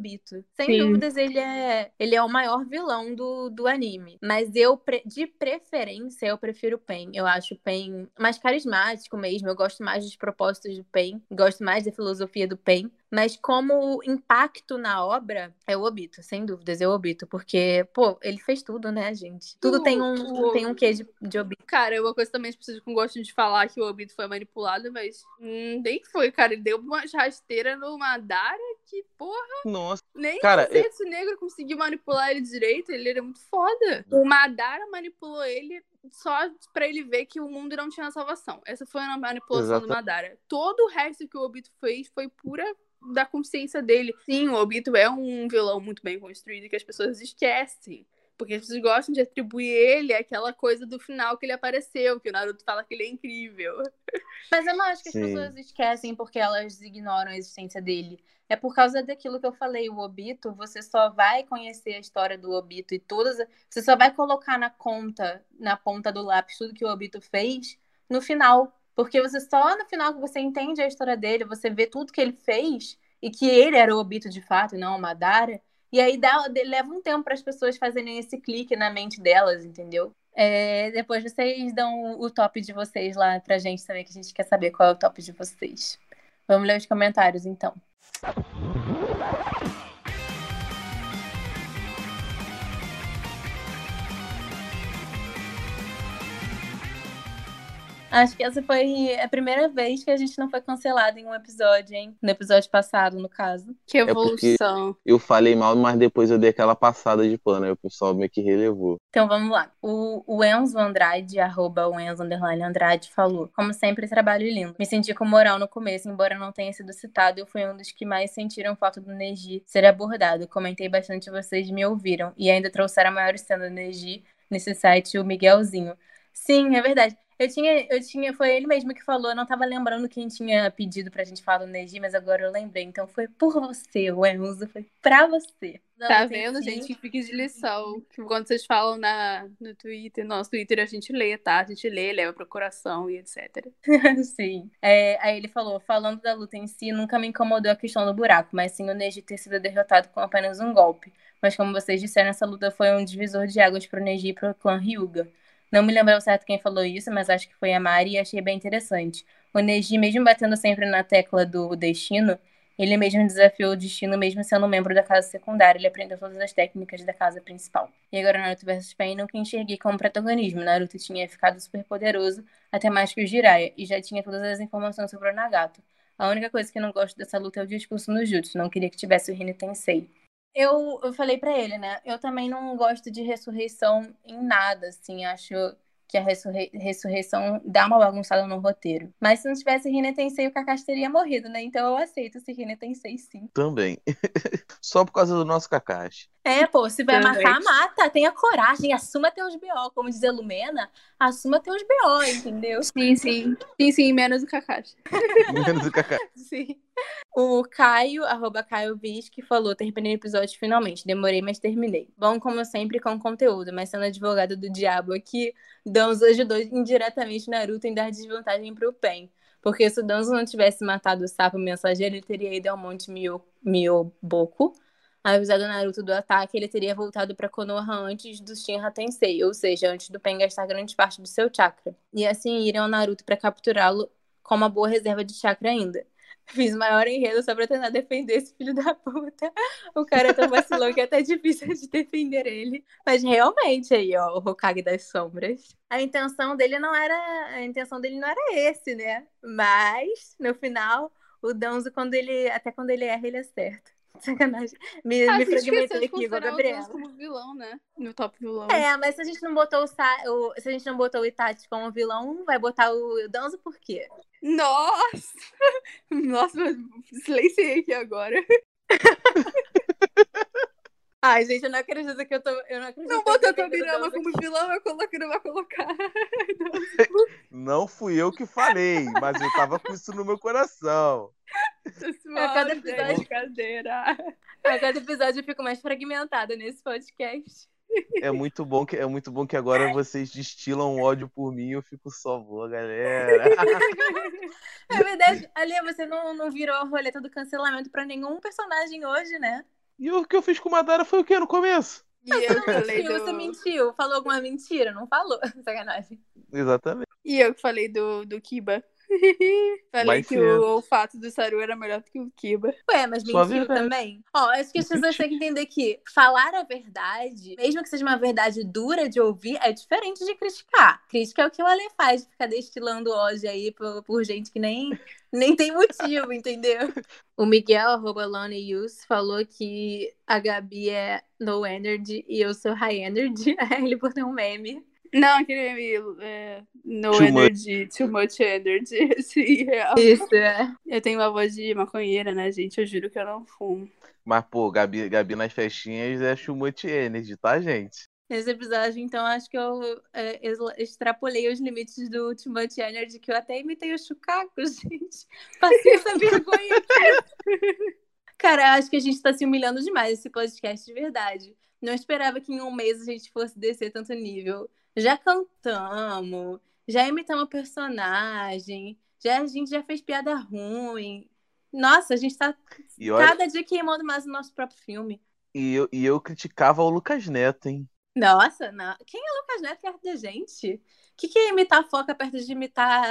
Sem Sim. dúvidas ele é ele é o maior vilão do, do anime. Mas eu, de preferência, eu prefiro o Pen. Eu acho o Pen mais carismático mesmo. Eu gosto mais dos propósitos do Pen. Gosto mais da filosofia do Pen. Mas como impacto na obra, é o Obito, sem dúvidas, é o Obito. Porque, pô, ele fez tudo, né, gente? Tudo tem um, tem um quê de, de Obito. Cara, é uma coisa também as pessoas não gostam de falar que o Obito foi manipulado, mas hum, nem foi, cara. Ele deu uma rasteira no Madara que, porra, Nossa, nem Cara, o Zetsu Negro conseguiu manipular ele direito. Ele era muito foda. O Madara manipulou ele só pra ele ver que o mundo não tinha salvação. Essa foi a manipulação Exata- do Madara. Todo o resto que o Obito fez foi pura da consciência dele. Sim, o Obito é um vilão muito bem construído que as pessoas esquecem. Porque as pessoas gostam de atribuir ele àquela coisa do final que ele apareceu, que o Naruto fala que ele é incrível. Mas eu não acho que as Sim. pessoas esquecem porque elas ignoram a existência dele. É por causa daquilo que eu falei, o Obito, você só vai conhecer a história do Obito e todas. Você só vai colocar na conta, na ponta do lápis, tudo que o Obito fez no final. Porque você só no final que você entende a história dele, você vê tudo que ele fez e que ele era o Obito de fato e não o Madara. E aí dá, leva um tempo para as pessoas fazerem esse clique na mente delas, entendeu? É, depois vocês dão o, o top de vocês lá pra gente também, que a gente quer saber qual é o top de vocês. Vamos ler os comentários, então. Acho que essa foi a primeira vez que a gente não foi cancelado em um episódio, hein? No episódio passado, no caso. Que porque- evolução. eu falei mal, mas depois eu dei aquela passada de pano, aí o pessoal meio que relevou. Então vamos lá. O, o Enzo Andrade, arroba o Enzo underline Andrade, falou: Como sempre, trabalho lindo. Me senti com moral no começo, embora não tenha sido citado, eu fui um dos que mais sentiram falta do Neji ser abordado. Comentei bastante, vocês me ouviram. E ainda trouxeram a maior cena do Neji nesse site, o Miguelzinho. Sim, é verdade. Eu tinha, eu tinha, foi ele mesmo que falou, eu não tava lembrando quem tinha pedido pra gente falar do Neji, mas agora eu lembrei. Então foi por você, o Enzo, foi pra você. Tá Não, tem vendo, sim. gente? Fique de lição. Quando vocês falam na, no Twitter, nosso Twitter a gente lê, tá? A gente lê, leva pro coração e etc. (laughs) Sim. É, aí ele falou, falando da luta em si, nunca me incomodou a questão do buraco, mas sim o Neji ter sido derrotado com apenas um golpe. Mas como vocês disseram, essa luta foi um divisor de águas pro Neji e pro clã Hyuga. Não me lembro certo quem falou isso, mas acho que foi a Mari e achei bem interessante. O Neji, mesmo batendo sempre na tecla do destino, ele mesmo desafiou o destino, mesmo sendo membro da casa secundária. Ele aprendeu todas as técnicas da casa principal. E agora, Naruto vs Pain, nunca enxerguei como protagonismo. Naruto tinha ficado super poderoso, até mais que o Jiraiya, e já tinha todas as informações sobre o Nagato. A única coisa que não gosto dessa luta é o discurso no Jutsu. Não queria que tivesse o Rin Tensei. Eu, eu falei pra ele, né? Eu também não gosto de ressurreição em nada, assim. Acho que a ressurrei- ressurreição dá uma bagunçada no roteiro. Mas se não tivesse Rin Tensei, o Kakashi teria morrido, né? Então eu aceito esse Rin Tensei, sim. Também. (laughs) Só por causa do nosso Kakashi. É, pô, se vai Também. matar, mata. Tenha coragem, assuma teus BO. Como diz a Lumena, assuma teus BO, entendeu? Sim, sim. Sim, sim, menos o Kakashi. (laughs) Menos o Kakashi. Sim. O Caio, arroba Caio Visc, falou: terminei o episódio finalmente. Demorei, mas terminei. Bom, como sempre, com conteúdo, mas sendo advogado do diabo aqui, Danzo ajudou indiretamente Naruto em dar desvantagem pro Pen. Porque se o Danzo não tivesse matado o sapo mensageiro, ele teria ido ao Monte Mio- Mioboku. Avisado Naruto do ataque, ele teria voltado pra Konoha antes do Shinra Tensei, ou seja, antes do Pen gastar grande parte do seu chakra. E assim iriam ao Naruto pra capturá-lo com uma boa reserva de chakra ainda. (laughs) Fiz maior enredo só pra tentar defender esse filho da puta. O cara é tão vacilão que é até difícil de defender ele. Mas realmente aí, ó, o Hokage das sombras. A intenção dele não era. A intenção dele não era esse, né? Mas, no final, o Danzo, quando ele. Até quando ele erra, ele acerta. Sacanagem. Me, Ah, me fragmentei aqui, igual a Gabriela. Como vilão, né? No top vilão. É, mas se a gente não botou o, Sa- o- se a gente não botou o Itachi como vilão, vai botar o Danzo por quê? Nossa! (laughs) Nossa, silenciei aqui agora. (laughs) Ai, gente, eu não acredito que eu tô. Eu não acredito Não botou a Tobirama como vilão, eu coloquei, não vai colocar. (laughs) Não fui eu que falei, mas eu tava com isso no meu coração. A cada Suave, episódio- brincadeira. A cada episódio eu fico mais fragmentada nesse podcast. É muito bom que é muito bom que agora vocês destilam ódio por mim e eu fico só boa, galera. (laughs) É verdade, Ali, você não, não virou a roleta do cancelamento pra nenhum personagem hoje, né? E o que eu fiz com o Madara foi o que no começo? E eu Não você mentiu. Falou alguma mentira? Não falou. (laughs) Sacanagem. Exatamente. E eu que falei do, do Kiba. (laughs) Falei Vai que ser. o olfato do Saru era melhor do que o Kiba. Ué, mas mentiu verdade. também. Ó, acho que as pessoas têm que entender que falar a verdade, mesmo que seja uma verdade dura de ouvir, é diferente de criticar. Crítica é o que o Ale faz, ficar destilando ódio aí por, por gente que nem, nem tem motivo, entendeu? O Miguel, arroba Lonely Yus, falou que a Gabi é no energy e eu sou high energy. Aí (laughs) ele botou um meme. Não, aquele meme, é, no Too energy, too much energy. (laughs) Sim, real. Isso, é. Eu tenho uma voz de maconheira, né, gente? Eu juro que eu não fumo. Mas, pô, Gabi, Gabi nas festinhas é Chumut Energy, tá, gente? Nesse episódio, então, acho que eu é, extrapolei os limites do Too Much Energy, que eu até imitei o Chucaco, (laughs) gente. Passei essa vergonha aqui. Cara, acho que a gente tá se humilhando demais esse podcast de verdade. Não esperava que em um mês a gente fosse descer tanto nível. Já cantamos, já imitamos personagem, já, a gente já fez piada ruim. Nossa, a gente tá E, olha, cada dia queimando mais o nosso próprio filme. e, eu, e eu criticava o Lucas Neto, hein? Nossa, não. quem é Lucas Neto perto da gente? O que, que é imitar foca perto de imitar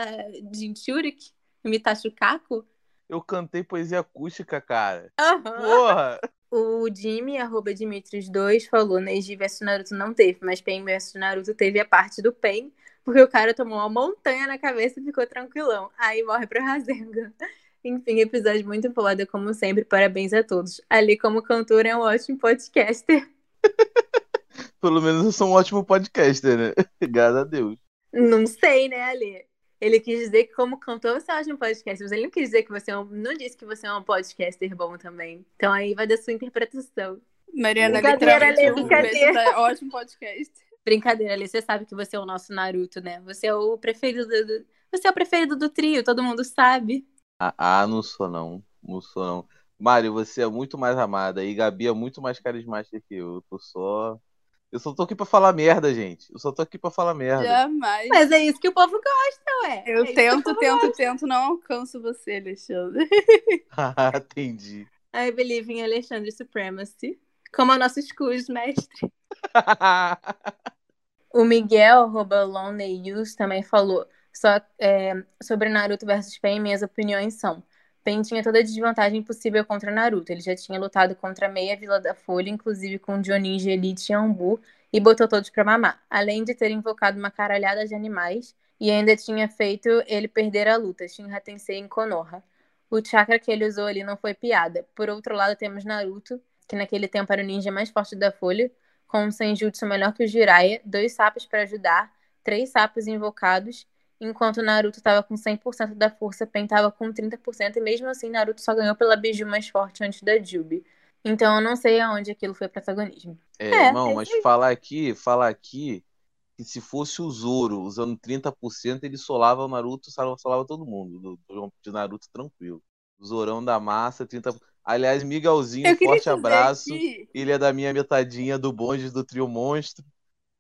Jinchurik? Imitar Chucaco? Eu cantei poesia acústica, cara. Aham. Porra! O Jimmy, arroba Dimitrios2, falou: Neji vs Naruto não teve, mas Pen vs Naruto teve a parte do Pen, porque o cara tomou uma montanha na cabeça e ficou tranquilão. Aí morre pro Rasengan. (laughs) Enfim, episódio muito foda, como sempre. Parabéns a todos. Ali, como cantor, é um ótimo podcaster. (laughs) Pelo menos eu sou um ótimo podcaster, né? (laughs) Graças a Deus. Não sei, né, Ali? Ele quis dizer que, como cantor, você acha um podcast, mas ele não quis dizer que você é um. Não disse que você é um podcaster bom também. Então aí vai da sua interpretação. Mariana, Brincadeira, Lê, um brincadeira. tá? ótimo podcast. Brincadeira, Ali. Você sabe que você é o nosso Naruto, né? Você é o preferido do. Você é o preferido do trio, todo mundo sabe. Ah, ah, não sou não. Não sou não. Mário, você é muito mais amada e Gabi é muito mais carismática que eu. Eu tô só. Eu só tô aqui pra falar merda, gente. Eu só tô aqui pra falar merda. Jamais. Mas é isso que o povo gosta, ué. Eu É tento, tento, gosta. tento, não alcanço você, Alexandre. (laughs) (laughs) Entendi. I believe in Alexandre Supremacy. Como a nossa Scrooge, mestre. (laughs) O Miguel, arroba Lonely Youth, também falou só, é, sobre Naruto versus Pain, minhas opiniões são. Tinha toda a desvantagem possível contra Naruto. Ele já tinha lutado contra meia Vila da Folha, inclusive com Joninji, Elite e Ambu, e botou todos pra mamar. Além de ter invocado uma caralhada de animais, e ainda tinha feito ele perder a luta, Shinra Tensei em Konoha. O chakra que ele usou ali não foi piada. Por outro lado, temos Naruto, que naquele tempo era o ninja mais forte da Folha, com um senjutsu melhor que o Jiraiya, dois sapos para ajudar, três sapos invocados, enquanto Naruto tava com 100% da força, Pen tava com 30%, e mesmo assim Naruto só ganhou pela biju mais forte antes da Jubi. Então eu não sei aonde aquilo foi protagonismo. É, É, irmão, é mas isso falar aqui, falar aqui que se fosse o Zoro usando 30%, ele solava o Naruto, solava, solava todo mundo. Do, de Naruto tranquilo. Zorão da massa, 30%. Aliás, Miguelzinho, forte abraço. Ele é da minha metadinha do bonde do trio monstro.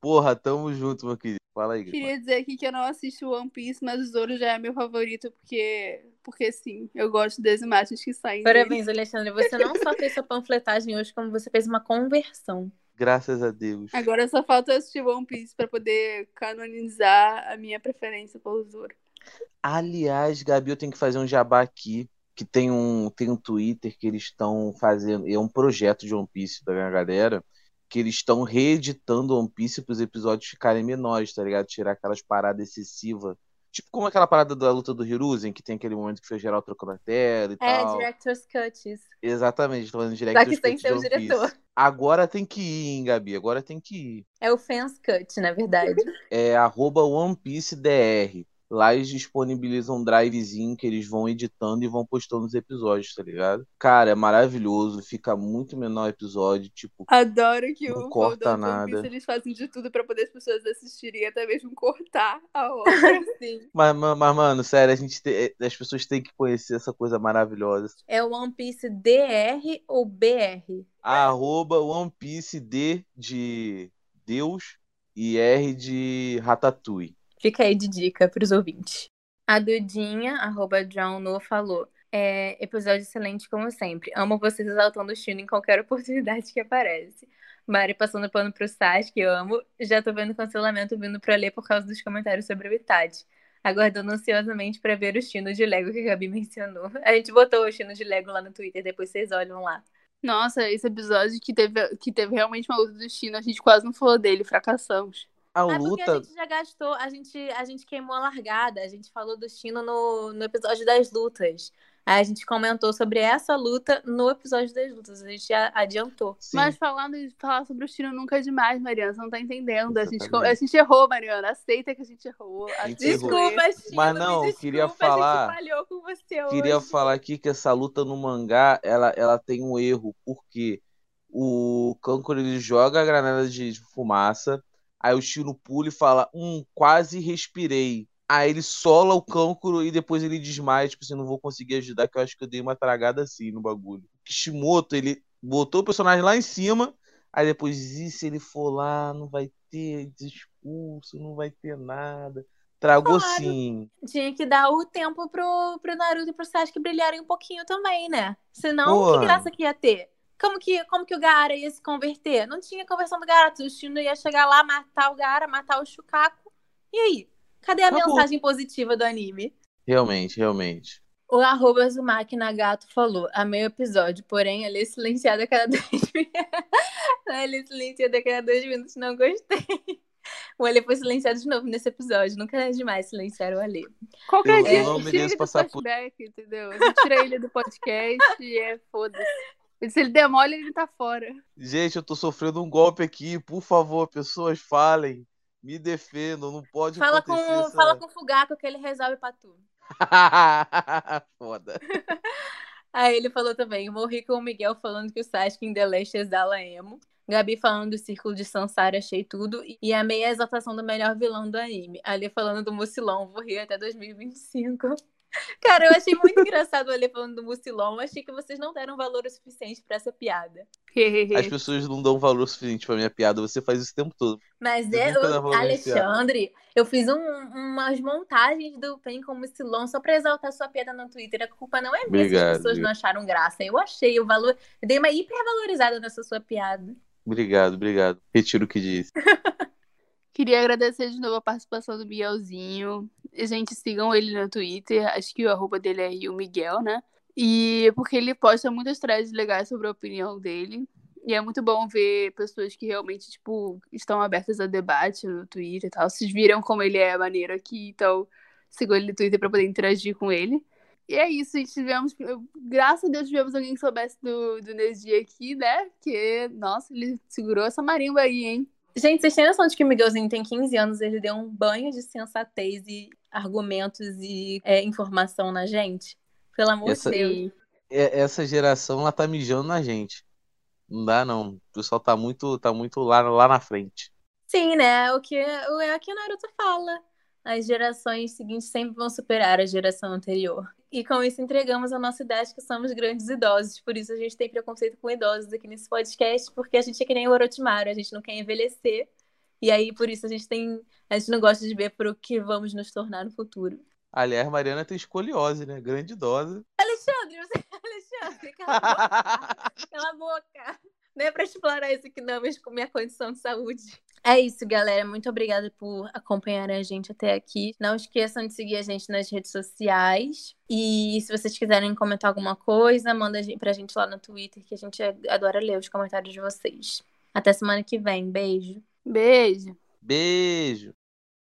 Porra, tamo junto, meu querido. Fala aí. Queria dizer aqui que eu não assisto One Piece, mas o Zoro já é meu favorito, porque, porque sim, eu gosto das imagens que saem dele. Parabéns, Alexandre. Você não só fez sua panfletagem hoje, como você fez uma conversão. Graças a Deus. Agora só falta eu assistir One Piece pra poder canonizar a minha preferência pelo Zoro. Aliás, Gabi, eu tenho que fazer um jabá aqui. Que tem um, tem um Twitter que eles estão fazendo. É um projeto de One Piece da minha galera. Que eles estão reeditando One Piece para os episódios ficarem menores, tá ligado? Tirar aquelas paradas excessivas. Tipo como aquela parada da luta do Hiruzen, que tem aquele momento que foi geral trocando a tela e É, tal. Director's Cuts. Exatamente, estou fazendo Só direct que sem ser o diretor. Agora tem que ir, hein, Gabi? Agora tem que ir. É o Fans Cut, na verdade. É arroba OnePieceDR. Lá eles disponibilizam um drivezinho que eles vão editando e vão postando os episódios, tá ligado? Cara, é maravilhoso, fica muito menor o episódio, tipo, Adoro que Não o corta One nada. Piece eles fazem de tudo pra poder as pessoas assistirem, até mesmo cortar a obra. (laughs) Sim. mas, mas, mas, mano, sério, a gente tem- as pessoas têm que conhecer essa coisa maravilhosa. É o One Piece DR ou BR? Arroba OnePieceD de Deus e R de Ratatouille. Fica aí de dica pros ouvintes. A Dudinha, arroba No, falou. É, episódio excelente como sempre. Amo vocês exaltando o Chino em qualquer oportunidade que aparece. Mari passando pano pro Sasuke, eu amo. Já tô vendo cancelamento vindo pra ler por causa dos comentários sobre o Itachi. aguardando ansiosamente para ver o Chino de Lego que a Gabi mencionou. (laughs) A gente botou o Chino de Lego lá no Twitter, depois vocês olham lá. Nossa, esse episódio que teve, que teve realmente uma luta do Chino, a gente quase não falou dele, fracassamos. A É porque a luta. gente já gastou, a gente, a gente queimou a largada, a gente falou do Chino no, no episódio das lutas. Aí a gente comentou sobre essa luta no episódio das lutas, a gente já adiantou. Sim. Mas falando de falar sobre o Chino nunca é demais, Mariana. Você não tá entendendo. A gente, a gente errou, Mariana. Aceita que a gente errou. A gente Aceita. errou. Desculpa, Chino, Mas me não, desculpa, queria a falar- gente falhou com você hoje. Queria falar aqui que essa luta no mangá, ela, ela tem um erro, porque o Kankuro ele joga a granada de fumaça, aí o Shino pula e fala, hum, quase respirei. Aí ele sola o Kankuro e depois ele desmaia, tipo assim, não vou conseguir ajudar, que eu acho que eu dei uma tragada assim no bagulho. Kishimoto, ele botou o personagem lá em cima, aí depois, e se ele for lá, não vai ter discurso, não vai ter nada. Tragou Claro. sim. Tinha que dar o tempo pro, pro Naruto e pro Sasuke brilharem um pouquinho também, né? Senão, Pô. que graça que ia ter? Como que, como que o Gaara ia se converter? Não tinha conversão do Gaara. O Shino ia chegar lá, matar o Gaara, matar o Shukaku. E aí? Cadê a Acabou. mensagem positiva do anime? Realmente, realmente. O arroba Zumaki Nagato falou, amei o episódio, porém ela é silenciada a cada dois (laughs) minutos. ela é silenciada a cada dois minutos, não gostei. O Ale foi silenciado de novo nesse episódio. Nunca é demais silenciar o Ale. Qualquer Eu dia não a gente mereço tira ele do passar por- flashback, entendeu? A gente tira ele do podcast e é foda-se. E Se ele demole, ele tá fora. Gente, eu tô sofrendo um golpe aqui. Por favor, pessoas falem. Me defendam. Não pode Fala com, acontecer essa- fala com o Fugaku que ele resolve pra tu. (laughs) Foda. (laughs) Aí ele falou também, morri com o Miguel falando que o Sasuke em The Last exala emo. Gabi falando do círculo de Sansara, achei tudo. E amei a exaltação do melhor vilão do anime. Ali falando do Mucilão, vou rir até 2025. Cara, eu achei muito engraçado o Ale falando do Mucilão. Achei que vocês não deram valor o suficiente pra essa piada. As pessoas não dão valor suficiente pra minha piada. Você faz isso o tempo todo. Mas Eu é, piada. Alexandre, eu fiz um- umas montagens do Pen com o Mucilão só pra exaltar sua piada no Twitter. A culpa não é minha se Obrigado, as pessoas não acharam graça. Eu achei o valor. Eu dei uma hipervalorizada nessa sua piada. Obrigado, obrigado. Retiro o que disse. (laughs) Queria agradecer de novo a participação do Miguelzinho. Gente, sigam ele no Twitter. Acho que o arroba dele é o Miguel, né? E porque ele posta muitas threads legais sobre a opinião dele. E é muito bom ver pessoas que realmente, tipo, estão abertas a debate no Twitter e tal. Vocês viram como ele é maneiro aqui, então sigam ele no Twitter pra poder interagir com ele. E é isso, gente. Tivemos, graças a Deus, tivemos alguém que soubesse do, do Neji aqui, né? Porque, nossa, ele segurou essa marimba aí, hein? Gente, vocês têm noção de que o Miguelzinho tem 15 anos, ele deu um banho de sensatez e argumentos e é, informação na gente? Pelo amor Essa- de Deus. É- Essa geração, ela tá mijando na gente. Não dá, não. O pessoal tá muito, tá muito lá, lá na frente. Sim, né? O que, o- é o que o Naruto fala. As gerações seguintes sempre vão superar a geração anterior. E com isso entregamos a nossa idade que somos grandes idosos. Por isso a gente tem preconceito com idosos aqui nesse podcast, porque a gente é que nem o Orochimaru, a gente não quer envelhecer. E aí, por isso, a gente tem. A gente não gosta de ver pro que vamos nos tornar no futuro. Aliás, Mariana tem escoliose, né? Grande idosa. Alexandre, você. Alexandre, cala a boca. (laughs) Cala a boca. Não é pra explorar isso aqui, não, mas com minha condição de saúde. É isso, galera. Muito obrigada por acompanhar a gente até aqui. Não esqueçam de seguir a gente nas redes sociais. E se vocês quiserem comentar alguma coisa, manda pra gente lá no Twitter, que a gente adora ler os comentários de vocês. Até semana que vem. Beijo. Beijo. Beijo.